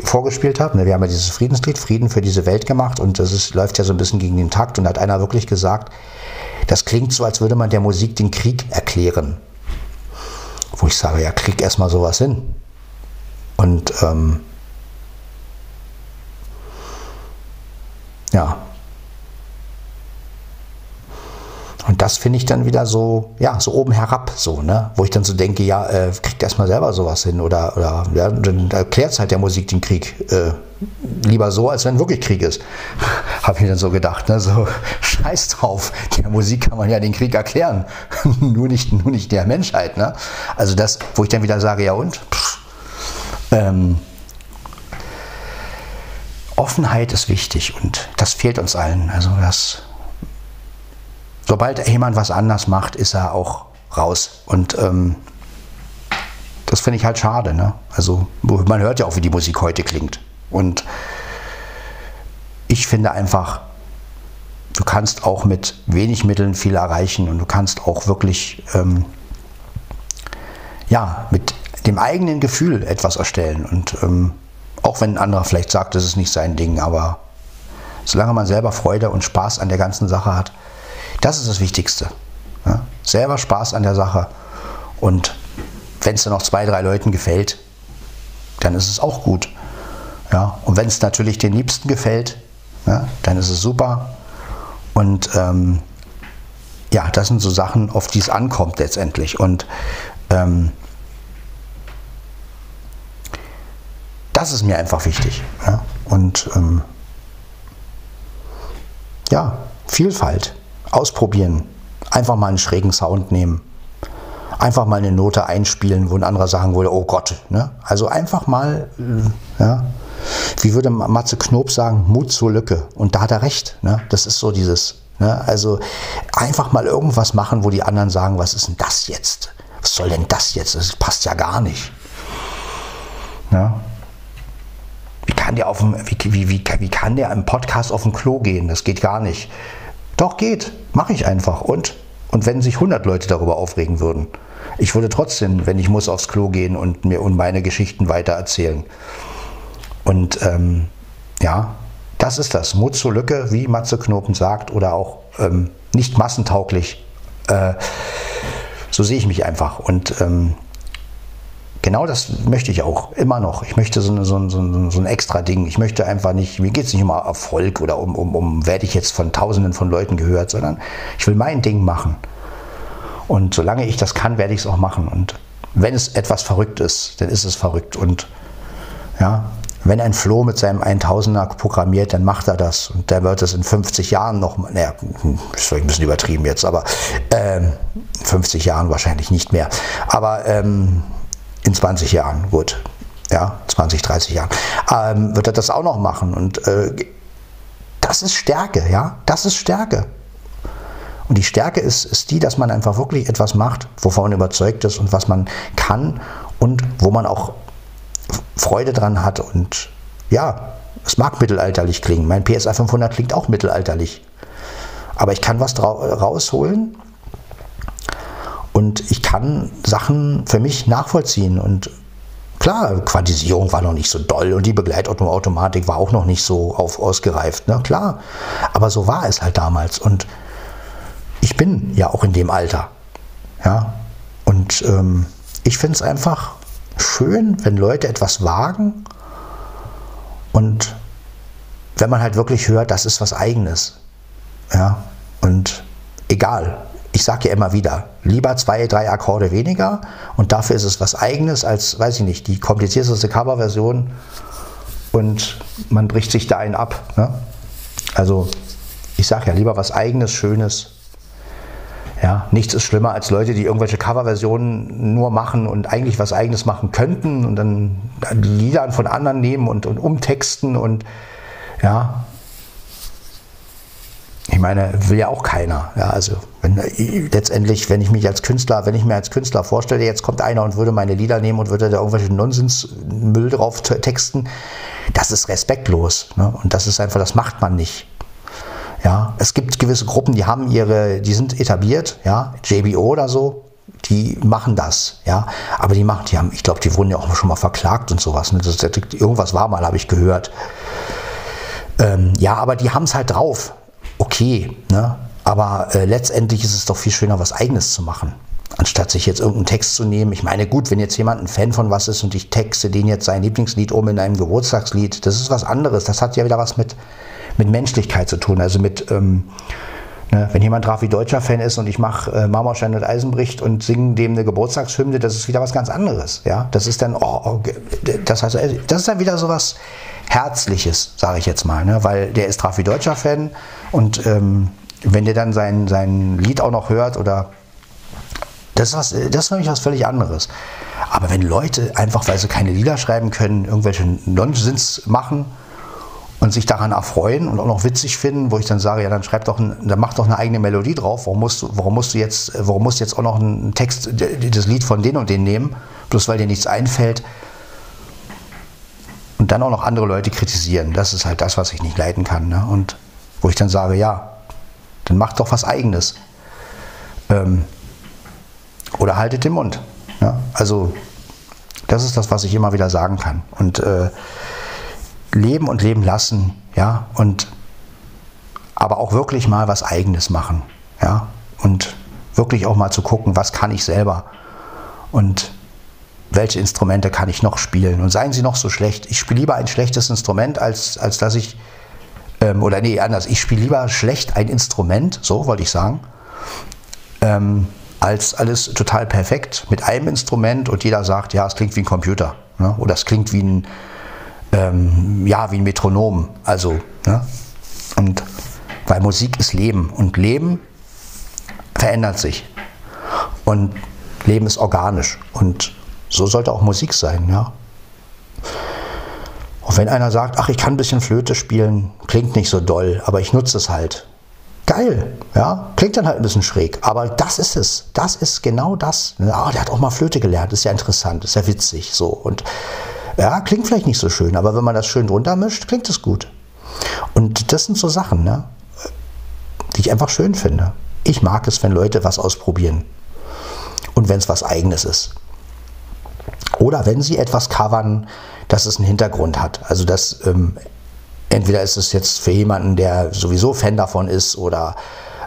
vorgespielt habe, ne, wir haben ja dieses Friedenslied, Frieden für diese Welt gemacht und das ist, läuft ja so ein bisschen gegen den Takt und da hat einer wirklich gesagt, das klingt so, als würde man der Musik den Krieg erklären. Wo ich sage, ja, krieg erstmal sowas hin. Und ähm, ja. Und das finde ich dann wieder so, ja, so oben herab, so, ne? Wo ich dann so denke, ja, äh, kriegt erstmal selber sowas hin oder, oder ja, dann erklärt es halt der Musik den Krieg. Äh, lieber so, als wenn wirklich Krieg ist. Habe ich dann so gedacht, ne? So, scheiß drauf. Der Musik kann man ja den Krieg erklären. nur, nicht, nur nicht der Menschheit, ne? Also das, wo ich dann wieder sage, ja und? Pff, ähm, Offenheit ist wichtig und das fehlt uns allen. Also das, sobald jemand was anders macht, ist er auch raus. Und ähm, das finde ich halt schade. Ne? Also man hört ja auch, wie die Musik heute klingt. Und ich finde einfach, du kannst auch mit wenig Mitteln viel erreichen und du kannst auch wirklich ähm, ja, mit dem eigenen Gefühl etwas erstellen. Und ähm, auch wenn ein anderer vielleicht sagt, das ist nicht sein Ding, aber solange man selber Freude und Spaß an der ganzen Sache hat, das ist das Wichtigste. Ja? Selber Spaß an der Sache und wenn es dann noch zwei, drei Leuten gefällt, dann ist es auch gut. Ja? Und wenn es natürlich den Liebsten gefällt, ja, dann ist es super. Und ähm, ja, das sind so Sachen, auf die es ankommt letztendlich. Und ähm, das ist mir einfach wichtig. Ja? Und ähm, ja, Vielfalt, ausprobieren, einfach mal einen schrägen Sound nehmen, einfach mal eine Note einspielen, wo ein anderer sagen würde, oh Gott. Ne? Also einfach mal, ja, wie würde Matze Knob sagen, Mut zur Lücke. Und da hat er recht. Ne? Das ist so dieses, ne? also einfach mal irgendwas machen, wo die anderen sagen, was ist denn das jetzt? Was soll denn das jetzt? Das passt ja gar nicht. Ja? Wie kann der auf dem, wie, wie, wie, wie kann der im Podcast auf dem Klo gehen? Das geht gar nicht. Doch geht, mache ich einfach. Und? Und wenn sich 100 Leute darüber aufregen würden, ich würde trotzdem, wenn ich muss, aufs Klo gehen und mir und meine Geschichten weiter erzählen. Und ähm, ja, das ist das. Mut zur Lücke, wie Matze Knopen sagt, oder auch ähm, nicht massentauglich. Äh, so sehe ich mich einfach. Und ähm, genau das möchte ich auch immer noch. Ich möchte so, eine, so, ein, so, ein, so ein extra Ding. Ich möchte einfach nicht, mir geht es nicht um Erfolg oder um, um, um, werde ich jetzt von Tausenden von Leuten gehört, sondern ich will mein Ding machen. Und solange ich das kann, werde ich es auch machen. Und wenn es etwas verrückt ist, dann ist es verrückt. Und ja, wenn ein Flo mit seinem 1000er programmiert, dann macht er das. Und der wird es in 50 Jahren noch, naja, ist vielleicht ein bisschen übertrieben jetzt, aber ähm, 50 Jahren wahrscheinlich nicht mehr. Aber ähm, in 20 Jahren, gut, ja, 20, 30 Jahren, ähm, wird er das auch noch machen. Und äh, das ist Stärke, ja, das ist Stärke. Und die Stärke ist, ist die, dass man einfach wirklich etwas macht, wovon man überzeugt ist und was man kann und wo man auch Freude dran hat. Und ja, es mag mittelalterlich klingen. Mein PSA 500 klingt auch mittelalterlich. Aber ich kann was rausholen und ich kann Sachen für mich nachvollziehen. Und klar, Quantisierung war noch nicht so doll und die Begleitautomatik war auch noch nicht so auf, ausgereift. Ne? Klar, aber so war es halt damals. Und ich bin ja auch in dem Alter. Ja, und ähm, ich finde es einfach schön, wenn Leute etwas wagen und wenn man halt wirklich hört, das ist was Eigenes. Ja, und egal, ich sage ja immer wieder, lieber zwei, drei Akkorde weniger und dafür ist es was Eigenes als, weiß ich nicht, die komplizierteste Coverversion und man bricht sich da einen ab. Ne? Also ich sage ja lieber was Eigenes, Schönes ja, nichts ist schlimmer als Leute, die irgendwelche Coverversionen nur machen und eigentlich was eigenes machen könnten und dann Lieder von anderen nehmen und, und umtexten und ja. Ich meine, will ja auch keiner. Ja, also wenn, letztendlich, wenn ich mich als Künstler, wenn ich mir als Künstler vorstelle, jetzt kommt einer und würde meine Lieder nehmen und würde da irgendwelche Nonsensmüll drauf texten, das ist respektlos. Ne? Und das ist einfach, das macht man nicht. Ja, es gibt gewisse Gruppen, die haben ihre, die sind etabliert, ja, JBO oder so, die machen das, ja, aber die machen, die haben, ich glaube, die wurden ja auch schon mal verklagt und sowas. Ne? Das, irgendwas war mal, habe ich gehört. Ähm, ja, aber die haben es halt drauf. Okay, ne? aber äh, letztendlich ist es doch viel schöner, was Eigenes zu machen anstatt sich jetzt irgendeinen Text zu nehmen. Ich meine, gut, wenn jetzt jemand ein Fan von was ist und ich texte den jetzt sein Lieblingslied um in einem Geburtstagslied, das ist was anderes. Das hat ja wieder was mit, mit Menschlichkeit zu tun. Also mit, ähm, ne, wenn jemand Rafi Deutscher Fan ist und ich mache äh, Marmorstein und Eisenbricht und singe dem eine Geburtstagshymne, das ist wieder was ganz anderes. Ja, das ist dann, oh, oh, das heißt, das ist dann wieder so was Herzliches, sage ich jetzt mal, ne? weil der ist Rafi Deutscher Fan und ähm, wenn der dann sein, sein Lied auch noch hört oder das ist, was, das ist nämlich was völlig anderes. Aber wenn Leute einfach, weil sie keine Lieder schreiben können, irgendwelche Nonsens machen, und sich daran erfreuen und auch noch witzig finden, wo ich dann sage, ja, dann schreib doch, ein, dann mach doch eine eigene Melodie drauf. Warum musst du, warum musst du jetzt, warum musst du jetzt auch noch einen Text, das Lied von den und den nehmen, bloß weil dir nichts einfällt? Und dann auch noch andere Leute kritisieren. Das ist halt das, was ich nicht leiten kann. Ne? Und wo ich dann sage, ja, dann mach doch was Eigenes. Ähm, oder haltet den Mund. Ja? Also Das ist das, was ich immer wieder sagen kann. Und äh, leben und leben lassen, ja, und aber auch wirklich mal was Eigenes machen, ja, und wirklich auch mal zu gucken, was kann ich selber und welche Instrumente kann ich noch spielen und seien sie noch so schlecht. Ich spiele lieber ein schlechtes Instrument, als, als dass ich, ähm, oder nee, anders, ich spiele lieber schlecht ein Instrument, so wollte ich sagen, ähm, als alles total perfekt mit einem Instrument und jeder sagt, ja, es klingt wie ein Computer ne? oder es klingt wie ein, ähm, ja, wie ein Metronom. Also, ne? und weil Musik ist Leben und Leben verändert sich und Leben ist organisch und so sollte auch Musik sein, ja. Und wenn einer sagt, ach, ich kann ein bisschen Flöte spielen, klingt nicht so doll, aber ich nutze es halt. Geil, ja, klingt dann halt ein bisschen schräg, aber das ist es. Das ist genau das. Ah, der hat auch mal Flöte gelernt, ist ja interessant, ist ja witzig, so. Und ja, klingt vielleicht nicht so schön, aber wenn man das schön drunter mischt, klingt es gut. Und das sind so Sachen, ne, die ich einfach schön finde. Ich mag es, wenn Leute was ausprobieren. Und wenn es was Eigenes ist. Oder wenn sie etwas covern, dass es einen Hintergrund hat. Also dass ähm, entweder ist es jetzt für jemanden, der sowieso Fan davon ist oder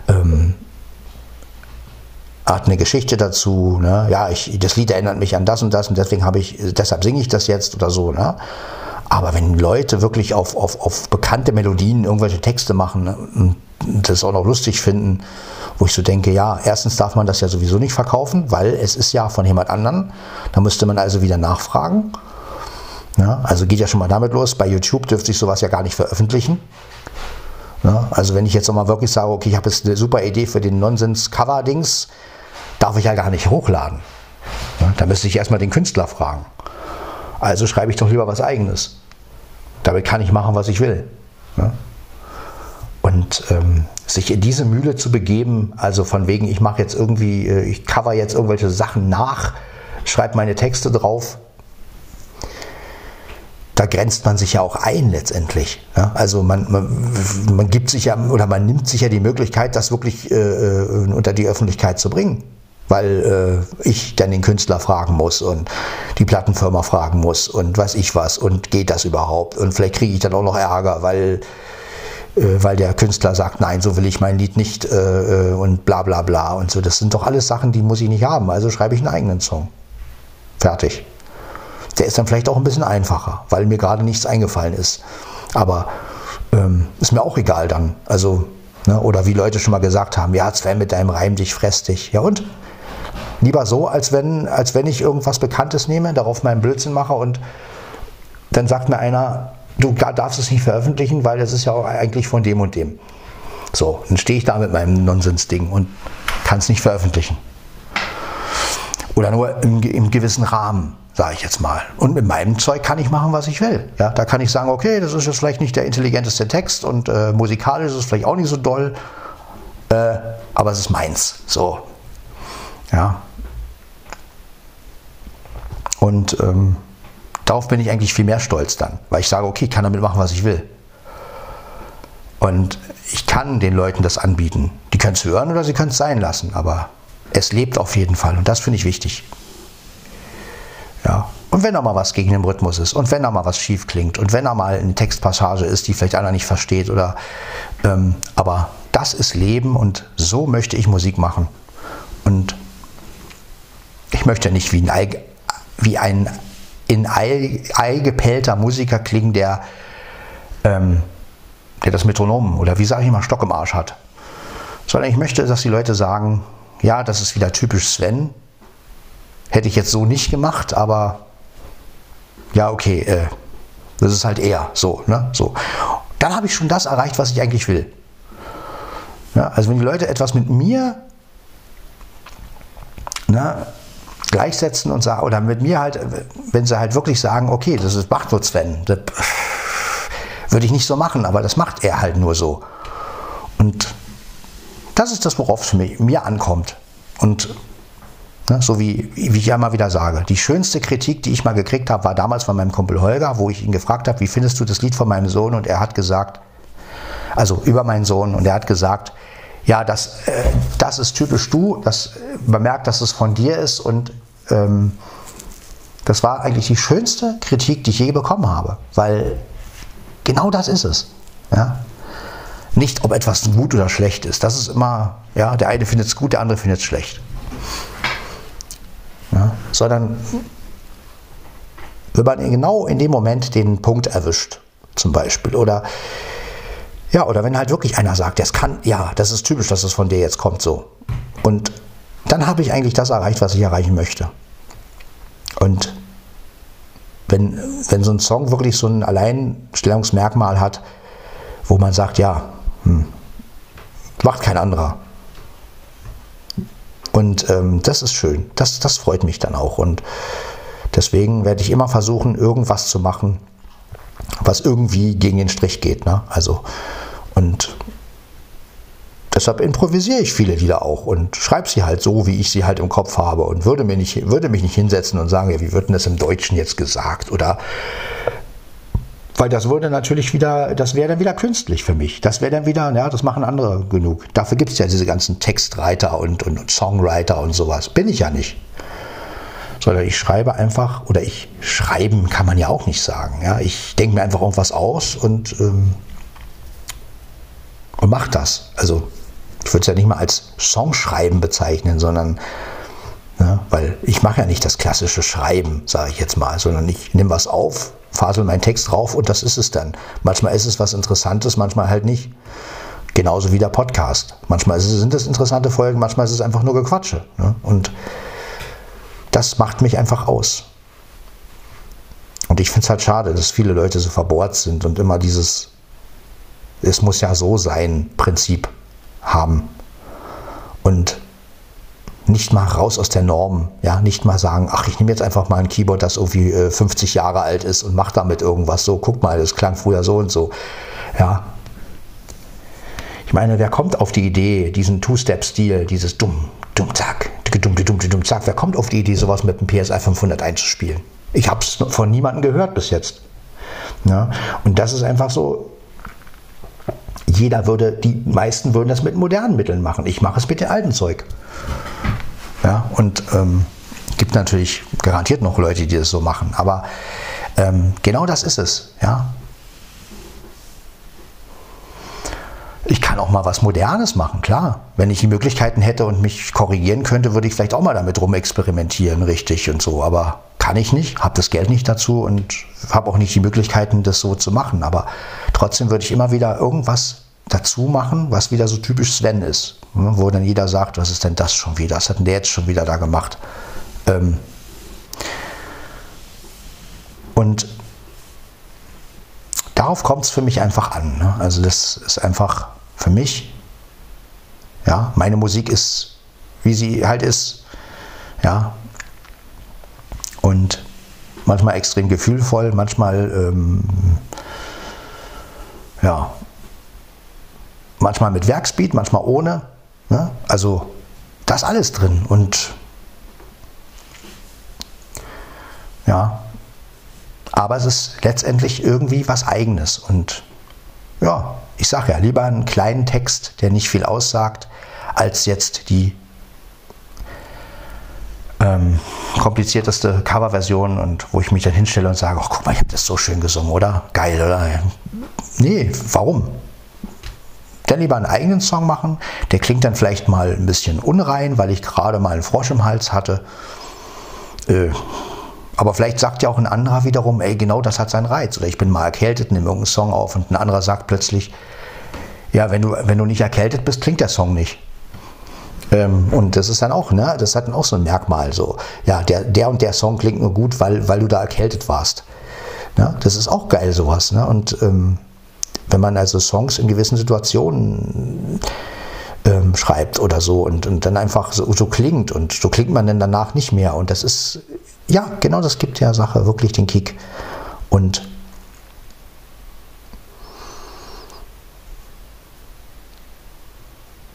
ähm, hat eine Geschichte dazu. Ne? Ja, ich, das Lied erinnert mich an das und das und deswegen habe ich, deshalb singe ich das jetzt oder so. Ne? Aber wenn Leute wirklich auf, auf, auf bekannte Melodien irgendwelche Texte machen ne? und das auch noch lustig finden, wo ich so denke, ja, erstens darf man das ja sowieso nicht verkaufen, weil es ist ja von jemand anderen. Da müsste man also wieder nachfragen. Ja, also geht ja schon mal damit los. Bei YouTube dürfte ich sowas ja gar nicht veröffentlichen. Ja, also wenn ich jetzt nochmal wirklich sage, okay, ich habe jetzt eine super Idee für den Nonsens-Cover-Dings, darf ich ja gar nicht hochladen. Ja, da müsste ich erstmal den Künstler fragen. Also schreibe ich doch lieber was eigenes. Damit kann ich machen, was ich will. Und ähm, sich in diese Mühle zu begeben, also von wegen, ich mache jetzt irgendwie, äh, ich cover jetzt irgendwelche Sachen nach, schreibe meine Texte drauf, da grenzt man sich ja auch ein letztendlich. Ja, also man, man, man, gibt sich ja oder man nimmt sich ja die Möglichkeit, das wirklich äh, äh unter die Öffentlichkeit zu bringen. Weil äh, ich dann den Künstler fragen muss und die Plattenfirma fragen muss und weiß ich was und geht das überhaupt? Und vielleicht kriege ich dann auch noch Ärger, weil weil der Künstler sagt, nein, so will ich mein Lied nicht äh, äh, und bla bla bla und so. Das sind doch alles Sachen, die muss ich nicht haben. Also schreibe ich einen eigenen Song. Fertig. Der ist dann vielleicht auch ein bisschen einfacher, weil mir gerade nichts eingefallen ist. Aber ähm, ist mir auch egal dann. Also, ne, oder wie Leute schon mal gesagt haben, ja, Sven mit deinem Reim dich, fress dich. Ja und? Lieber so, als wenn, als wenn ich irgendwas Bekanntes nehme, darauf meinen Blödsinn mache und dann sagt mir einer, du darfst es nicht veröffentlichen, weil es ist ja auch eigentlich von dem und dem. So, dann stehe ich da mit meinem Nonsensding und kann es nicht veröffentlichen. Oder nur im, im gewissen Rahmen, sage ich jetzt mal. Und mit meinem Zeug kann ich machen, was ich will. Ja, da kann ich sagen, okay, das ist jetzt vielleicht nicht der intelligenteste Text und äh, musikalisch ist es vielleicht auch nicht so doll, äh, aber es ist meins. So. Ja. Und ähm, Darauf bin ich eigentlich viel mehr stolz dann, weil ich sage, okay, ich kann damit machen, was ich will. Und ich kann den Leuten das anbieten. Die können es hören oder sie können es sein lassen, aber es lebt auf jeden Fall und das finde ich wichtig. Ja. Und wenn da mal was gegen den Rhythmus ist und wenn da mal was schief klingt und wenn da mal eine Textpassage ist, die vielleicht einer nicht versteht oder ähm, aber das ist Leben und so möchte ich Musik machen. Und ich möchte nicht wie ein, wie ein in Ei, Ei gepellter Musiker klingen, der, ähm, der das Metronom oder wie sage ich mal Stock im Arsch hat. Sondern ich möchte, dass die Leute sagen, ja, das ist wieder typisch Sven. Hätte ich jetzt so nicht gemacht, aber ja, okay, äh, das ist halt eher so. Ne? so. Dann habe ich schon das erreicht, was ich eigentlich will. Ja, also wenn die Leute etwas mit mir ne, gleichsetzen und sagen, oder mit mir halt, wenn sie halt wirklich sagen, okay, das ist, macht nur Sven, das würde ich nicht so machen, aber das macht er halt nur so. Und das ist das, worauf es mir, mir ankommt. Und ne, so wie, wie ich ja mal wieder sage, die schönste Kritik, die ich mal gekriegt habe, war damals von meinem Kumpel Holger, wo ich ihn gefragt habe, wie findest du das Lied von meinem Sohn? Und er hat gesagt, also über meinen Sohn, und er hat gesagt, ja, das, äh, das ist typisch du, das, man merkt, dass es von dir ist und ähm, Das war eigentlich die schönste Kritik, die ich je bekommen habe, weil genau das ist es. Ja? Nicht, ob etwas gut oder schlecht ist. Das ist immer, ja, der eine findet es gut, der andere findet es schlecht. Ja? Sondern wenn man genau in dem Moment den Punkt erwischt, zum Beispiel, oder ja, oder wenn halt wirklich einer sagt, das kann, ja, das ist typisch, dass es von dir jetzt kommt so. Und dann habe ich eigentlich das erreicht, was ich erreichen möchte. Und wenn, wenn so ein Song wirklich so ein Alleinstellungsmerkmal hat, wo man sagt, ja, hm, macht kein anderer. Und ähm, das ist schön, das, das freut mich dann auch. Und deswegen werde ich immer versuchen, irgendwas zu machen, was irgendwie gegen den Strich geht. Ne? Also, und Deshalb improvisiere ich viele Lieder auch und schreibe sie halt so, wie ich sie halt im Kopf habe und würde, mir nicht, würde mich nicht hinsetzen und sagen, ja, wie wird denn das im Deutschen jetzt gesagt? Oder weil das würde natürlich wieder, das wäre dann wieder künstlich für mich. Das wäre dann wieder, ja, das machen andere genug. Dafür gibt es ja diese ganzen Textwriter und, und, und Songwriter und sowas. Bin ich ja nicht. Sondern ich schreibe einfach, oder ich schreiben kann man ja auch nicht sagen. Ja? Ich denke mir einfach irgendwas aus und, ähm, und mache das. Also ich würde es ja nicht mal als Songschreiben bezeichnen, sondern ja, weil ich mache ja nicht das klassische Schreiben, sage ich jetzt mal, sondern ich nehme was auf, fasel meinen Text drauf und das ist es dann. Manchmal ist es was Interessantes, manchmal halt nicht. Genauso wie der Podcast. Manchmal sind es interessante Folgen, manchmal ist es einfach nur Gequatsche. Ne? Und das macht mich einfach aus. Und ich finde es halt schade, dass viele Leute so verbohrt sind und immer dieses, es muss ja so sein, Prinzip haben. Und nicht mal raus aus der Norm, ja, nicht mal sagen, ach, ich nehme jetzt einfach mal ein Keyboard, das irgendwie äh, 50 Jahre alt ist und mache damit irgendwas so, guck mal, das klang früher so und so. Ja. Ich meine, wer kommt auf die Idee, diesen Two-Step-Stil, dieses dumm, dumm, zack, dumm, dumm, dumm, zack, wer kommt auf die Idee, sowas mit dem PSI 500 einzuspielen? Ich habe es von niemandem gehört bis jetzt. Ja. Und das ist einfach so, jeder würde, die meisten würden das mit modernen Mitteln machen. Ich mache es mit dem alten Zeug. Ja, und ähm, gibt natürlich garantiert noch Leute, die das so machen. Aber ähm, genau das ist es. Ja. Ich kann auch mal was Modernes machen, klar. Wenn ich die Möglichkeiten hätte und mich korrigieren könnte, würde ich vielleicht auch mal damit rumexperimentieren, richtig und so. Aber kann ich nicht, habe das Geld nicht dazu und habe auch nicht die Möglichkeiten, das so zu machen. Aber trotzdem würde ich immer wieder irgendwas dazu machen, was wieder so typisch Sven ist. Ne, wo dann jeder sagt, was ist denn das schon wieder? Was hat denn der jetzt schon wieder da gemacht? Ähm und darauf kommt es für mich einfach an. Ne? Also das ist einfach für mich, ja, meine Musik ist, wie sie halt ist, ja, und manchmal extrem gefühlvoll, manchmal ähm, ja, manchmal mit Werkspeed, manchmal ohne. Ne? Also das alles drin und ja, aber es ist letztendlich irgendwie was Eigenes und ja, ich sage ja, lieber einen kleinen Text, der nicht viel aussagt, als jetzt die ähm, komplizierteste Coverversion und wo ich mich dann hinstelle und sage, oh, guck mal, ich habe das so schön gesungen, oder? Geil, oder? Nee, warum? Dann lieber einen eigenen Song machen. Der klingt dann vielleicht mal ein bisschen unrein, weil ich gerade mal einen Frosch im Hals hatte. Äh, aber vielleicht sagt ja auch ein anderer wiederum, ey, genau das hat seinen Reiz. Oder ich bin mal erkältet, nehme irgendeinen Song auf und ein anderer sagt plötzlich, ja, wenn du, wenn du nicht erkältet bist, klingt der Song nicht. Ähm, und das ist dann auch, ne, das hat dann auch so ein Merkmal, so, ja, der, der und der Song klingt nur gut, weil, weil du da erkältet warst. Ja, das ist auch geil, sowas. Ne? Und ähm, wenn man also Songs in gewissen Situationen ähm, schreibt oder so und, und dann einfach so, so, klingt und so klingt man dann danach nicht mehr. Und das ist, ja, genau das gibt der Sache wirklich den Kick. Und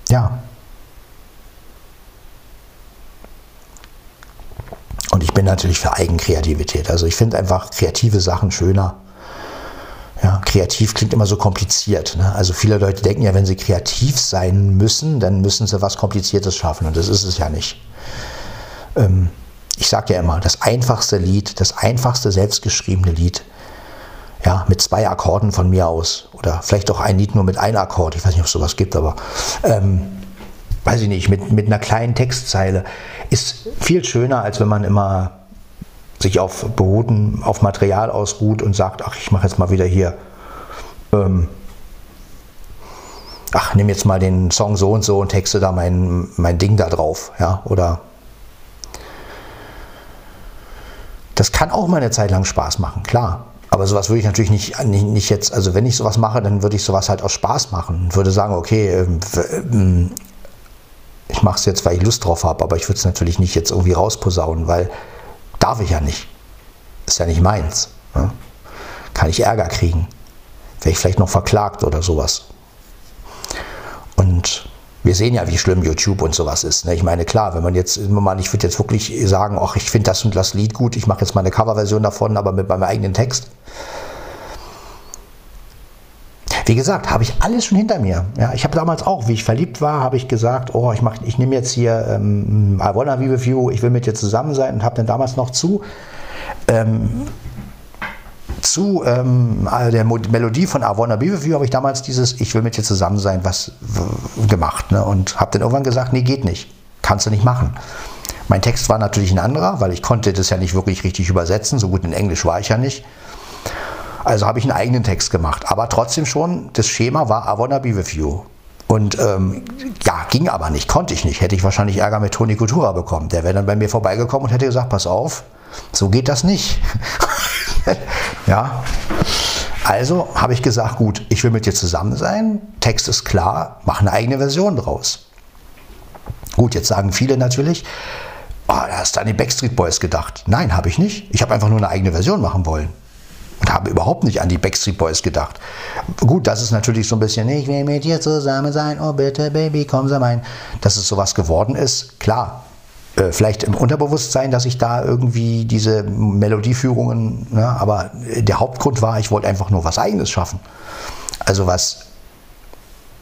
ja, Und ich bin natürlich für Eigenkreativität. Also ich finde einfach kreative Sachen schöner. Ja, kreativ klingt immer so kompliziert. Ne? Also viele Leute denken ja, wenn sie kreativ sein müssen, dann müssen sie was Kompliziertes schaffen. Und das ist es ja nicht. Ähm, ich sage ja immer, das einfachste Lied, das einfachste selbstgeschriebene Lied, ja, mit zwei Akkorden von mir aus. Oder vielleicht auch ein Lied nur mit einem Akkord. Ich weiß nicht, ob es sowas gibt, aber ähm, weiß ich nicht, mit, mit einer kleinen Textzeile ist viel schöner, als wenn man immer sich auf beruhten, auf Material ausruht und sagt, ach, ich mache jetzt mal wieder hier, ähm, ach, nimm jetzt mal den Song so und so und texte da mein, mein Ding da drauf, ja, oder das kann auch mal eine Zeit lang Spaß machen, klar. Aber sowas würde ich natürlich nicht, nicht, nicht, jetzt, also wenn ich sowas mache, dann würde ich sowas halt aus Spaß machen. Würde sagen, okay, ähm, ähm, ich mache es jetzt, weil ich Lust drauf habe, aber ich würde es natürlich nicht jetzt irgendwie rausposaunen, weil darf ich ja nicht. Ist ja nicht meins. Ne? Kann ich Ärger kriegen. Wäre ich vielleicht noch verklagt oder sowas. Und wir sehen ja, wie schlimm YouTube und sowas ist. Ne? Ich meine, klar, wenn man jetzt, ich würde jetzt wirklich sagen, ach, ich finde das und das Lied gut, ich mache jetzt mal eine Coverversion davon, aber mit meinem eigenen Text. Wie gesagt, habe ich alles schon hinter mir. Ja, ich habe damals auch, wie ich verliebt war, habe ich gesagt, oh, ich, ich nehme jetzt hier ähm, I Wanna Be With You, ich will mit dir zusammen sein und habe dann damals noch zu ähm, zu ähm, der Melodie von I Wanna Be With You habe ich damals dieses Ich will mit dir zusammen sein was gemacht ne? und habe dann irgendwann gesagt, nee, geht nicht, kannst du nicht machen. Mein Text war natürlich ein anderer, weil ich konnte das ja nicht wirklich richtig übersetzen, so gut in Englisch war ich ja nicht. Also habe ich einen eigenen Text gemacht, aber trotzdem schon, das Schema war I Wanna Be With You. Und ähm, ja, ging aber nicht, konnte ich nicht. Hätte ich wahrscheinlich Ärger mit Toni Kultura bekommen. Der wäre dann bei mir vorbeigekommen und hätte gesagt, pass auf, so geht das nicht. ja. Also habe ich gesagt, gut, ich will mit dir zusammen sein. Text ist klar, mach eine eigene Version draus. Gut, jetzt sagen viele natürlich, oh, da hast du an die Backstreet Boys gedacht. Nein, habe ich nicht. Ich habe einfach nur eine eigene Version machen wollen. Habe überhaupt nicht an die Backstreet Boys gedacht. Gut, das ist natürlich so ein bisschen, ich will mit dir zusammen sein, oh bitte, Baby, komm, sei mein. Dass es sowas geworden ist, klar, äh, vielleicht im Unterbewusstsein, dass ich da irgendwie diese Melodieführungen, ne, aber der Hauptgrund war, ich wollte einfach nur was Eigenes schaffen. Also was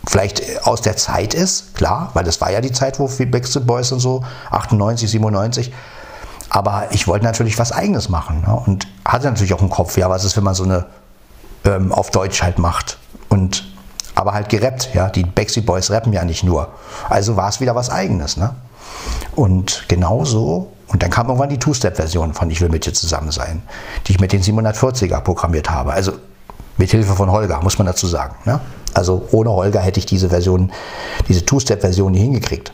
vielleicht aus der Zeit ist, klar, weil das war ja die Zeit, wo Backstreet Boys und so, 98, 97, aber ich wollte natürlich was Eigenes machen ne, und hatte natürlich auch im Kopf, ja, was ist, wenn man so eine ähm, auf Deutsch halt macht und aber halt gerappt, ja, die Backstreet Boys rappen ja nicht nur. Also war es wieder was Eigenes, ne? Und genauso, und dann kam irgendwann die Two-Step-Version von Ich will mit dir zusammen sein, die ich mit den 740er programmiert habe. Also mit Hilfe von Holger, muss man dazu sagen. Ne? Also ohne Holger hätte ich diese Version, diese Two-Step-Version nie hingekriegt.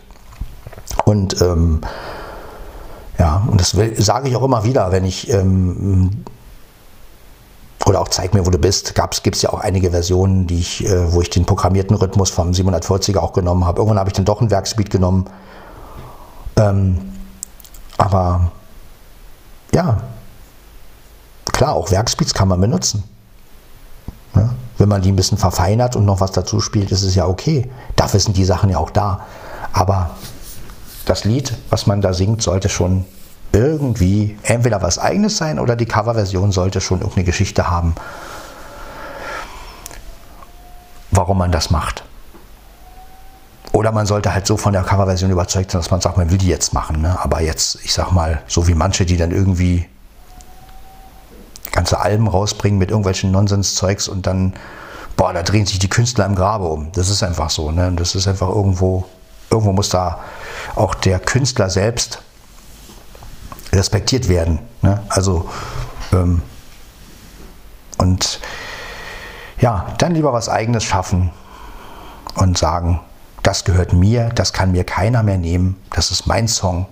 Und ähm, ja, und das sage ich auch immer wieder, wenn ich ähm, oder auch zeig mir, wo du bist, gibt es ja auch einige Versionen, die ich, äh, wo ich den programmierten Rhythmus vom 740er auch genommen habe. Irgendwann habe ich dann doch ein Werksbeat genommen ähm, aber ja, klar, auch Werkspeeds kann man benutzen. Ja, wenn man die ein bisschen verfeinert und noch was dazu spielt, ist es ja okay. Dafür sind die Sachen ja auch da. Aber das Lied, was man da singt, sollte schon irgendwie entweder was eigenes sein oder die Coverversion sollte schon irgendeine Geschichte haben, warum man das macht. Oder man sollte halt so von der Coverversion überzeugt sein, dass man sagt, man will die jetzt machen. Ne? Aber jetzt, ich sag mal, so wie manche, die dann irgendwie ganze Alben rausbringen mit irgendwelchen Nonsenszeugs und dann, boah, da drehen sich die Künstler im Grabe um. Das ist einfach so. Ne? Das ist einfach irgendwo, irgendwo muss da auch der Künstler selbst respektiert werden. Ne? Also, ähm, und ja, dann lieber was Eigenes schaffen und sagen, das gehört mir, das kann mir keiner mehr nehmen, das ist mein Song,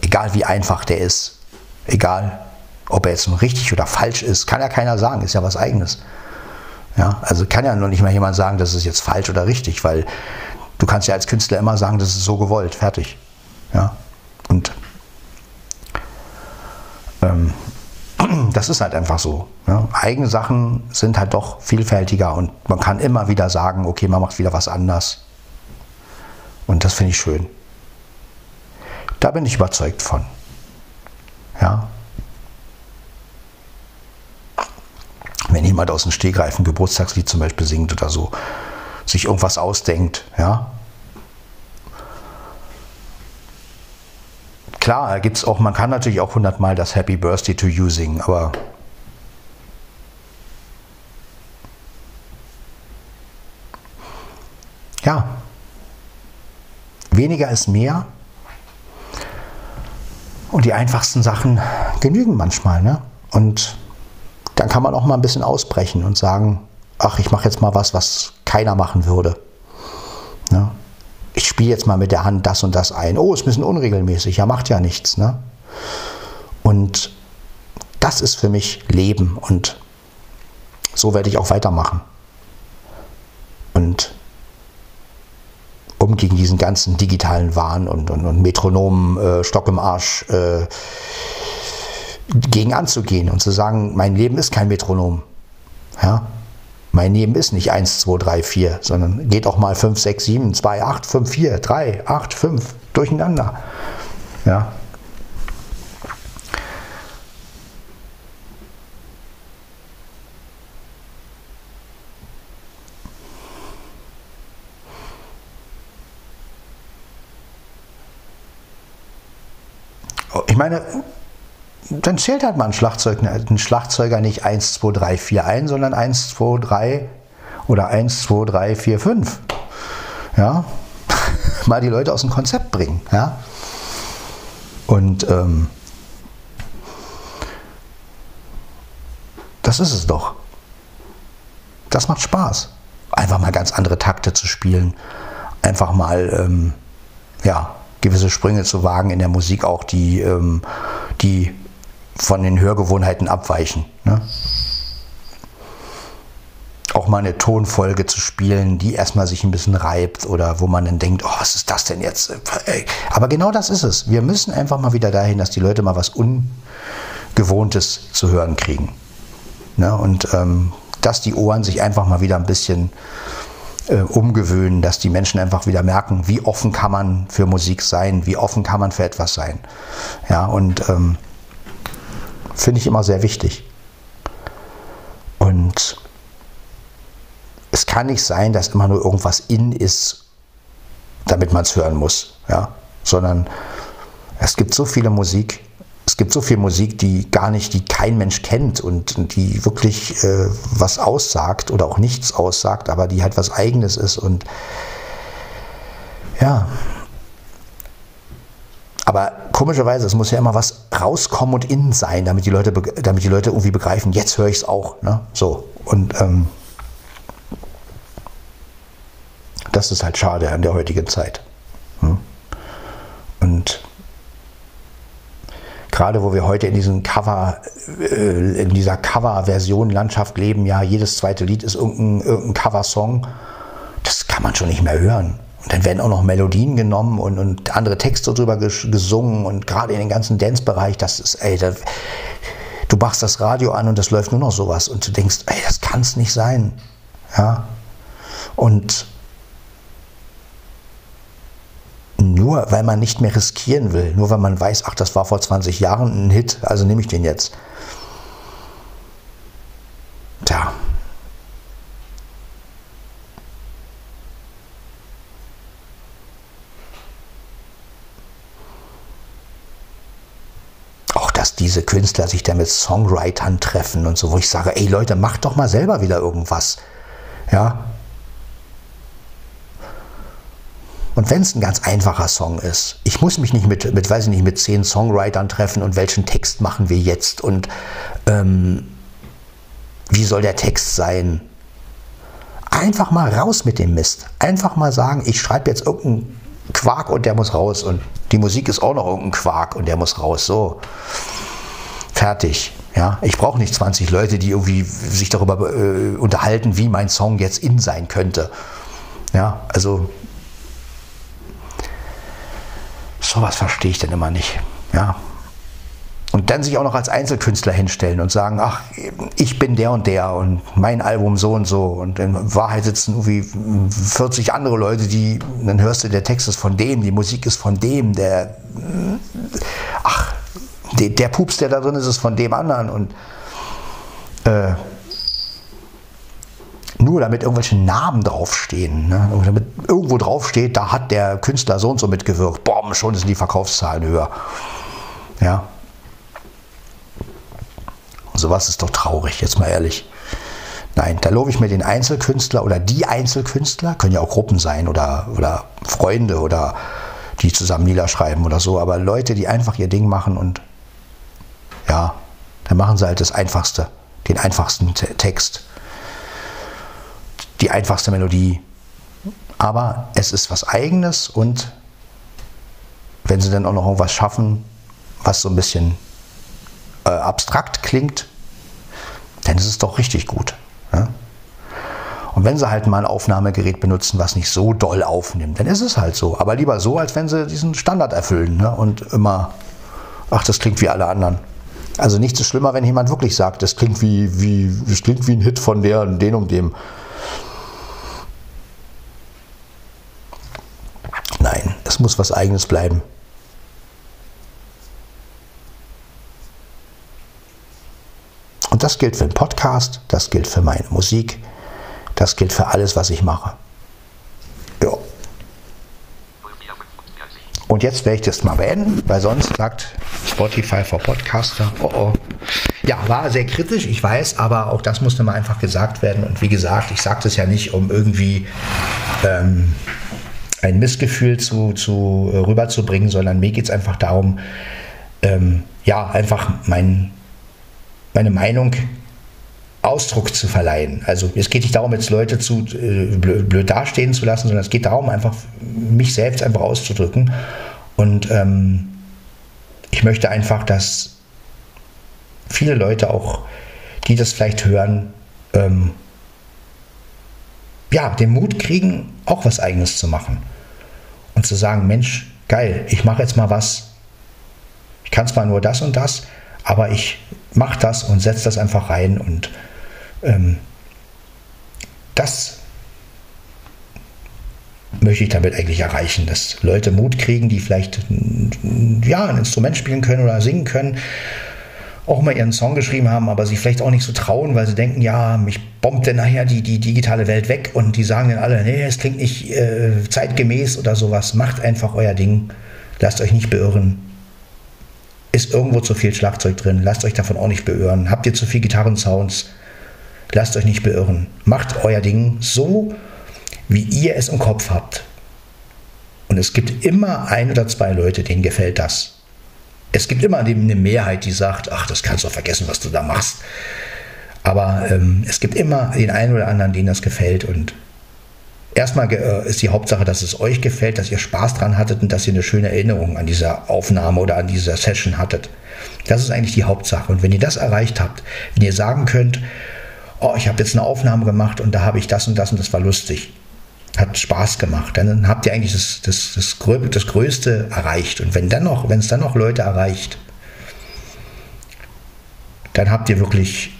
egal wie einfach der ist, egal ob er jetzt richtig oder falsch ist, kann ja keiner sagen, ist ja was eigenes. Ja, also kann ja noch nicht mal jemand sagen, das ist jetzt falsch oder richtig, weil du kannst ja als Künstler immer sagen, das ist so gewollt, fertig. Ja, und ähm, das ist halt einfach so. Ja. Eigene Sachen sind halt doch vielfältiger und man kann immer wieder sagen, okay, man macht wieder was anders. Und das finde ich schön. Da bin ich überzeugt von. Ja. Wenn jemand aus dem Stegreif ein Geburtstagslied zum Beispiel singt oder so, sich irgendwas ausdenkt, ja, klar, gibt's auch, man kann natürlich auch hundertmal das Happy Birthday to You singen, aber ja, weniger ist mehr. Und die einfachsten Sachen genügen manchmal. Ne? Und dann kann man auch mal ein bisschen ausbrechen und sagen, ach, ich mache jetzt mal was, was keiner machen würde. Ne? Ich spiele jetzt mal mit der Hand das und das ein. Oh, ist ein bisschen unregelmäßig, ja, macht ja nichts. Ne? Und das ist für mich Leben und so werde ich auch weitermachen. Und um gegen diesen ganzen digitalen Wahn und, und, und Metronomen, äh, Stock im Arsch, äh, gegen anzugehen und zu sagen, mein Leben ist kein Metronom. Ja? Mein Leben ist nicht 1, 2, 3, 4, sondern geht auch mal 5, 6, 7, 2, 8, 5, 4, 3, 8, 5 durcheinander. Ja? Ich meine, dann zählt halt mal ein, Schlagzeug, ein Schlagzeuger nicht 1, 2, 3, 4 ein, sondern 1, 2, 3 oder 1, 2, 3, 4, 5. Ja, mal die Leute aus dem Konzept bringen. Ja, und ähm, das ist es doch. Das macht Spaß. Einfach mal ganz andere Takte zu spielen. Einfach mal, ähm, ja, gewisse Sprünge zu wagen in der Musik auch, die, ähm, die von den Hörgewohnheiten abweichen. Ne? Auch mal eine Tonfolge zu spielen, die erstmal sich ein bisschen reibt oder wo man dann denkt, oh, was ist das denn jetzt? Aber genau das ist es. Wir müssen einfach mal wieder dahin, dass die Leute mal was Ungewohntes zu hören kriegen. Ne? Und ähm, dass die Ohren sich einfach mal wieder ein bisschen äh, umgewöhnen, dass die Menschen einfach wieder merken, wie offen kann man für Musik sein, wie offen kann man für etwas sein. Ja, und ähm, finde ich immer sehr wichtig. Und es kann nicht sein, dass immer nur irgendwas in ist, damit man es hören muss, ja, sondern es gibt so viele Musik, es gibt so viel Musik, die gar nicht, die kein Mensch kennt und die wirklich äh, was aussagt oder auch nichts aussagt, aber die halt was Eigenes ist und ja. Aber komischerweise, es muss ja immer was rauskommen und innen sein, damit die Leute, damit die Leute irgendwie begreifen, jetzt höre ich es auch. Ne? So. Und ähm, das ist halt schade an der heutigen Zeit. Hm? Und gerade wo wir heute in diesem Cover, äh, in dieser Cover-Version Landschaft leben, ja, jedes zweite Lied ist irgendein, irgendein Cover-Song, das kann man schon nicht mehr hören. Und dann werden auch noch Melodien genommen und, und andere Texte drüber gesungen und gerade in den ganzen Dance-Bereich, das ist, ey, das, du machst das Radio an und das läuft nur noch sowas und du denkst, ey, das kann es nicht sein. Ja. Und nur weil man nicht mehr riskieren will, nur weil man weiß, ach, das war vor 20 Jahren ein Hit, also nehme ich den jetzt. Tja. Auch dass diese Künstler sich da mit Songwritern treffen und so, wo ich sage, ey Leute, macht doch mal selber wieder irgendwas. Ja, Und wenn es ein ganz einfacher Song ist, ich muss mich nicht mit, mit, weiß ich nicht, mit zehn Songwritern treffen und welchen Text machen wir jetzt und ähm, wie soll der Text sein? Einfach mal raus mit dem Mist. Einfach mal sagen, ich schreibe jetzt irgendeinen Quark und der muss raus und die Musik ist auch noch irgendein Quark und der muss raus. So, fertig. Ja, ich brauche nicht 20 Leute, die irgendwie sich darüber äh, unterhalten, wie mein Song jetzt in sein könnte. Ja, also sowas verstehe ich denn immer nicht. Ja. Und dann sich auch noch als Einzelkünstler hinstellen und sagen, ach, ich bin der und der und mein Album so und so. Und in Wahrheit sitzen irgendwie 40 andere Leute, die, dann hörst du, der Text ist von dem, die Musik ist von dem, der, ach, der, der Pups, der da drin ist, ist von dem anderen. Und äh, nur damit irgendwelche Namen draufstehen. Ne? Damit irgendwo draufsteht, da hat der Künstler so und so mitgewirkt. Boom, schon sind die Verkaufszahlen höher. Ja. Sowas ist doch traurig, jetzt mal ehrlich. Nein, da lobe ich mir den Einzelkünstler oder die Einzelkünstler, können ja auch Gruppen sein oder, oder Freunde oder die zusammen Lieder schreiben oder so, aber Leute, die einfach ihr Ding machen und ja, dann machen sie halt das Einfachste, den einfachsten Text, die einfachste Melodie. Aber es ist was Eigenes und wenn sie dann auch noch irgendwas schaffen, was so ein bisschen äh, abstrakt klingt, dann ist es doch richtig gut. Ja? Und wenn sie halt mal ein Aufnahmegerät benutzen, was nicht so doll aufnimmt, dann ist es halt so. Aber lieber so, als wenn sie diesen Standard erfüllen ne? und immer, ach, das klingt wie alle anderen. Also nichts ist schlimmer, wenn jemand wirklich sagt, das klingt wie, wie, das klingt wie ein Hit von der und den und dem. Nein, es muss was Eigenes bleiben. Und das gilt für den Podcast, das gilt für meine Musik, das gilt für alles, was ich mache. Ja. Und jetzt werde ich das mal beenden, weil sonst sagt Spotify for Podcaster, oh oh. Ja, war sehr kritisch, ich weiß, aber auch das musste mal einfach gesagt werden. Und wie gesagt, ich sage das ja nicht, um irgendwie ähm, ein Missgefühl zu, zu, äh, rüberzubringen, sondern mir geht es einfach darum, ähm, ja, einfach mein, meine Meinung Ausdruck zu verleihen. Also es geht nicht darum, jetzt Leute zu äh, blöd dastehen zu lassen, sondern es geht darum, einfach mich selbst einfach auszudrücken. Und ähm, ich möchte einfach, dass viele Leute auch, die das vielleicht hören, ähm, ja, den Mut kriegen, auch was Eigenes zu machen. Und zu sagen, Mensch, geil, ich mache jetzt mal was. Ich kann zwar nur das und das, aber ich mache das und setze das einfach rein und ähm, das möchte ich damit eigentlich erreichen, dass Leute Mut kriegen, die vielleicht ja, ein Instrument spielen können oder singen können, auch mal ihren Song geschrieben haben, aber sich vielleicht auch nicht so trauen, weil sie denken, ja, mich bombt denn nachher die, die digitale Welt weg und die sagen dann alle, nee, es klingt nicht äh, zeitgemäß oder sowas. Macht einfach euer Ding. Lasst euch nicht beirren. Ist irgendwo zu viel Schlagzeug drin. Lasst euch davon auch nicht beirren. Habt ihr zu viel Gitarrensounds? Lasst euch nicht beirren. Macht euer Ding so, wie ihr es im Kopf habt. Und es gibt immer ein oder zwei Leute, denen gefällt das. Es gibt immer eine Mehrheit, die sagt, ach, das kannst du vergessen, was du da machst. Aber ähm, es gibt immer den einen oder anderen, denen das gefällt. Und erstmal äh, ist die Hauptsache, dass es euch gefällt, dass ihr Spaß dran hattet und dass ihr eine schöne Erinnerung an dieser Aufnahme oder an dieser Session hattet. Das ist eigentlich die Hauptsache. Und wenn ihr das erreicht habt, wenn ihr sagen könnt, oh, ich habe jetzt eine Aufnahme gemacht und da habe ich das und das und das war lustig. Hat Spaß gemacht. Dann habt ihr eigentlich das, das, das, das Größte erreicht. Und wenn dann noch, wenn es dann noch Leute erreicht, dann habt ihr wirklich,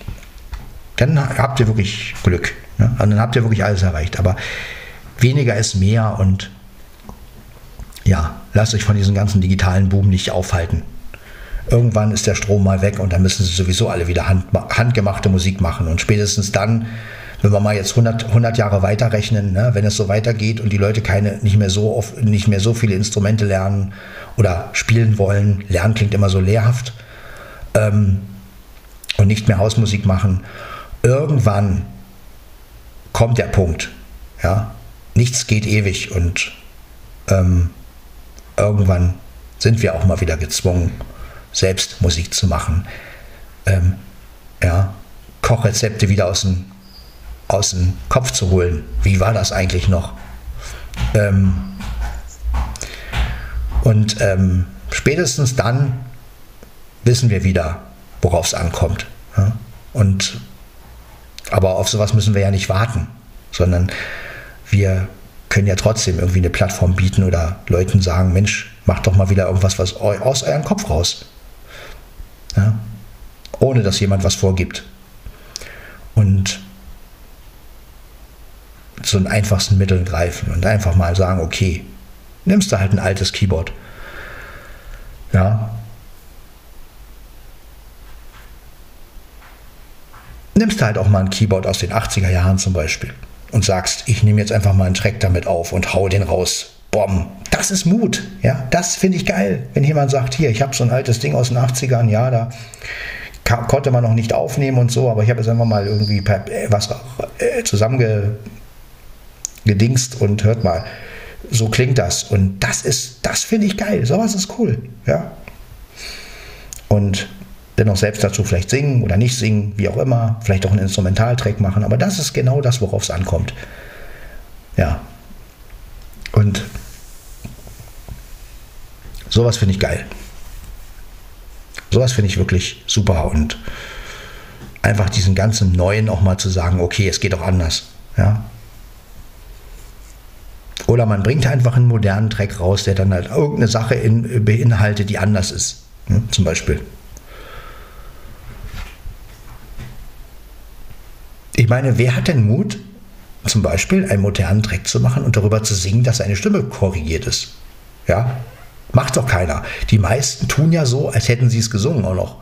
dann habt ihr wirklich Glück. Ne? Und dann habt ihr wirklich alles erreicht. Aber weniger ist mehr und ja, lasst euch von diesem ganzen digitalen Boom nicht aufhalten. Irgendwann ist der Strom mal weg und dann müssen sie sowieso alle wieder hand, handgemachte Musik machen. Und spätestens dann, wenn wir mal jetzt 100, 100 Jahre weiterrechnen, ne, wenn es so weitergeht und die Leute keine, nicht, mehr so oft, nicht mehr so viele Instrumente lernen oder spielen wollen, lernen klingt immer so lehrhaft, ähm, und nicht mehr Hausmusik machen, irgendwann kommt der Punkt. Ja? Nichts geht ewig und ähm, irgendwann sind wir auch mal wieder gezwungen, selbst Musik zu machen. Ähm, ja, Kochrezepte wieder aus dem, aus dem Kopf zu holen. Wie war das eigentlich noch? Ähm, und ähm, spätestens dann wissen wir wieder, worauf es ankommt. Ja? Und, aber auf sowas müssen wir ja nicht warten, sondern wir können ja trotzdem irgendwie eine Plattform bieten oder Leuten sagen, Mensch, macht doch mal wieder irgendwas was aus eurem Kopf raus. Ja? Ohne dass jemand was vorgibt. Und zu den einfachsten Mitteln greifen und einfach mal sagen, okay, nimmst du halt ein altes Keyboard. Ja. Nimmst du halt auch mal ein Keyboard aus den 80er Jahren zum Beispiel und sagst, ich nehme jetzt einfach mal einen Track damit auf und hau den raus. Bom, das ist Mut. Ja, das finde ich geil, wenn jemand sagt, hier, ich habe so ein altes Ding aus den 80ern, ja, da konnte man noch nicht aufnehmen und so, aber ich habe es einfach mal irgendwie äh, was äh, zusammengedingst und hört mal, so klingt das. Und das ist, das finde ich geil. Sowas ist cool. Ja. Und dennoch selbst dazu vielleicht singen oder nicht singen, wie auch immer, vielleicht auch einen Instrumentaltrack machen, aber das ist genau das, worauf es ankommt. Ja. Und sowas finde ich geil. Sowas finde ich wirklich super und einfach diesen ganzen Neuen auch mal zu sagen, okay, es geht auch anders. Ja. Oder man bringt einfach einen modernen Track raus, der dann halt irgendeine Sache in, beinhaltet, die anders ist. Ja, zum Beispiel. Ich meine, wer hat denn Mut, zum Beispiel einen modernen Track zu machen und darüber zu singen, dass seine Stimme korrigiert ist? Ja, Macht doch keiner. Die meisten tun ja so, als hätten sie es gesungen auch noch.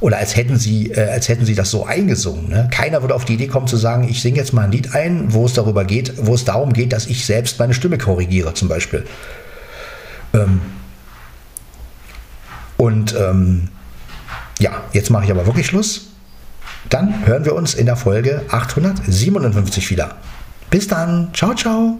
Oder als hätten sie, äh, als hätten sie das so eingesungen. Ne? Keiner würde auf die Idee kommen zu sagen, ich singe jetzt mal ein Lied ein, wo es darüber geht, wo es darum geht, dass ich selbst meine Stimme korrigiere, zum Beispiel. Ähm und ähm, ja, jetzt mache ich aber wirklich Schluss. Dann hören wir uns in der Folge 857 wieder. Bis dann. Ciao, ciao.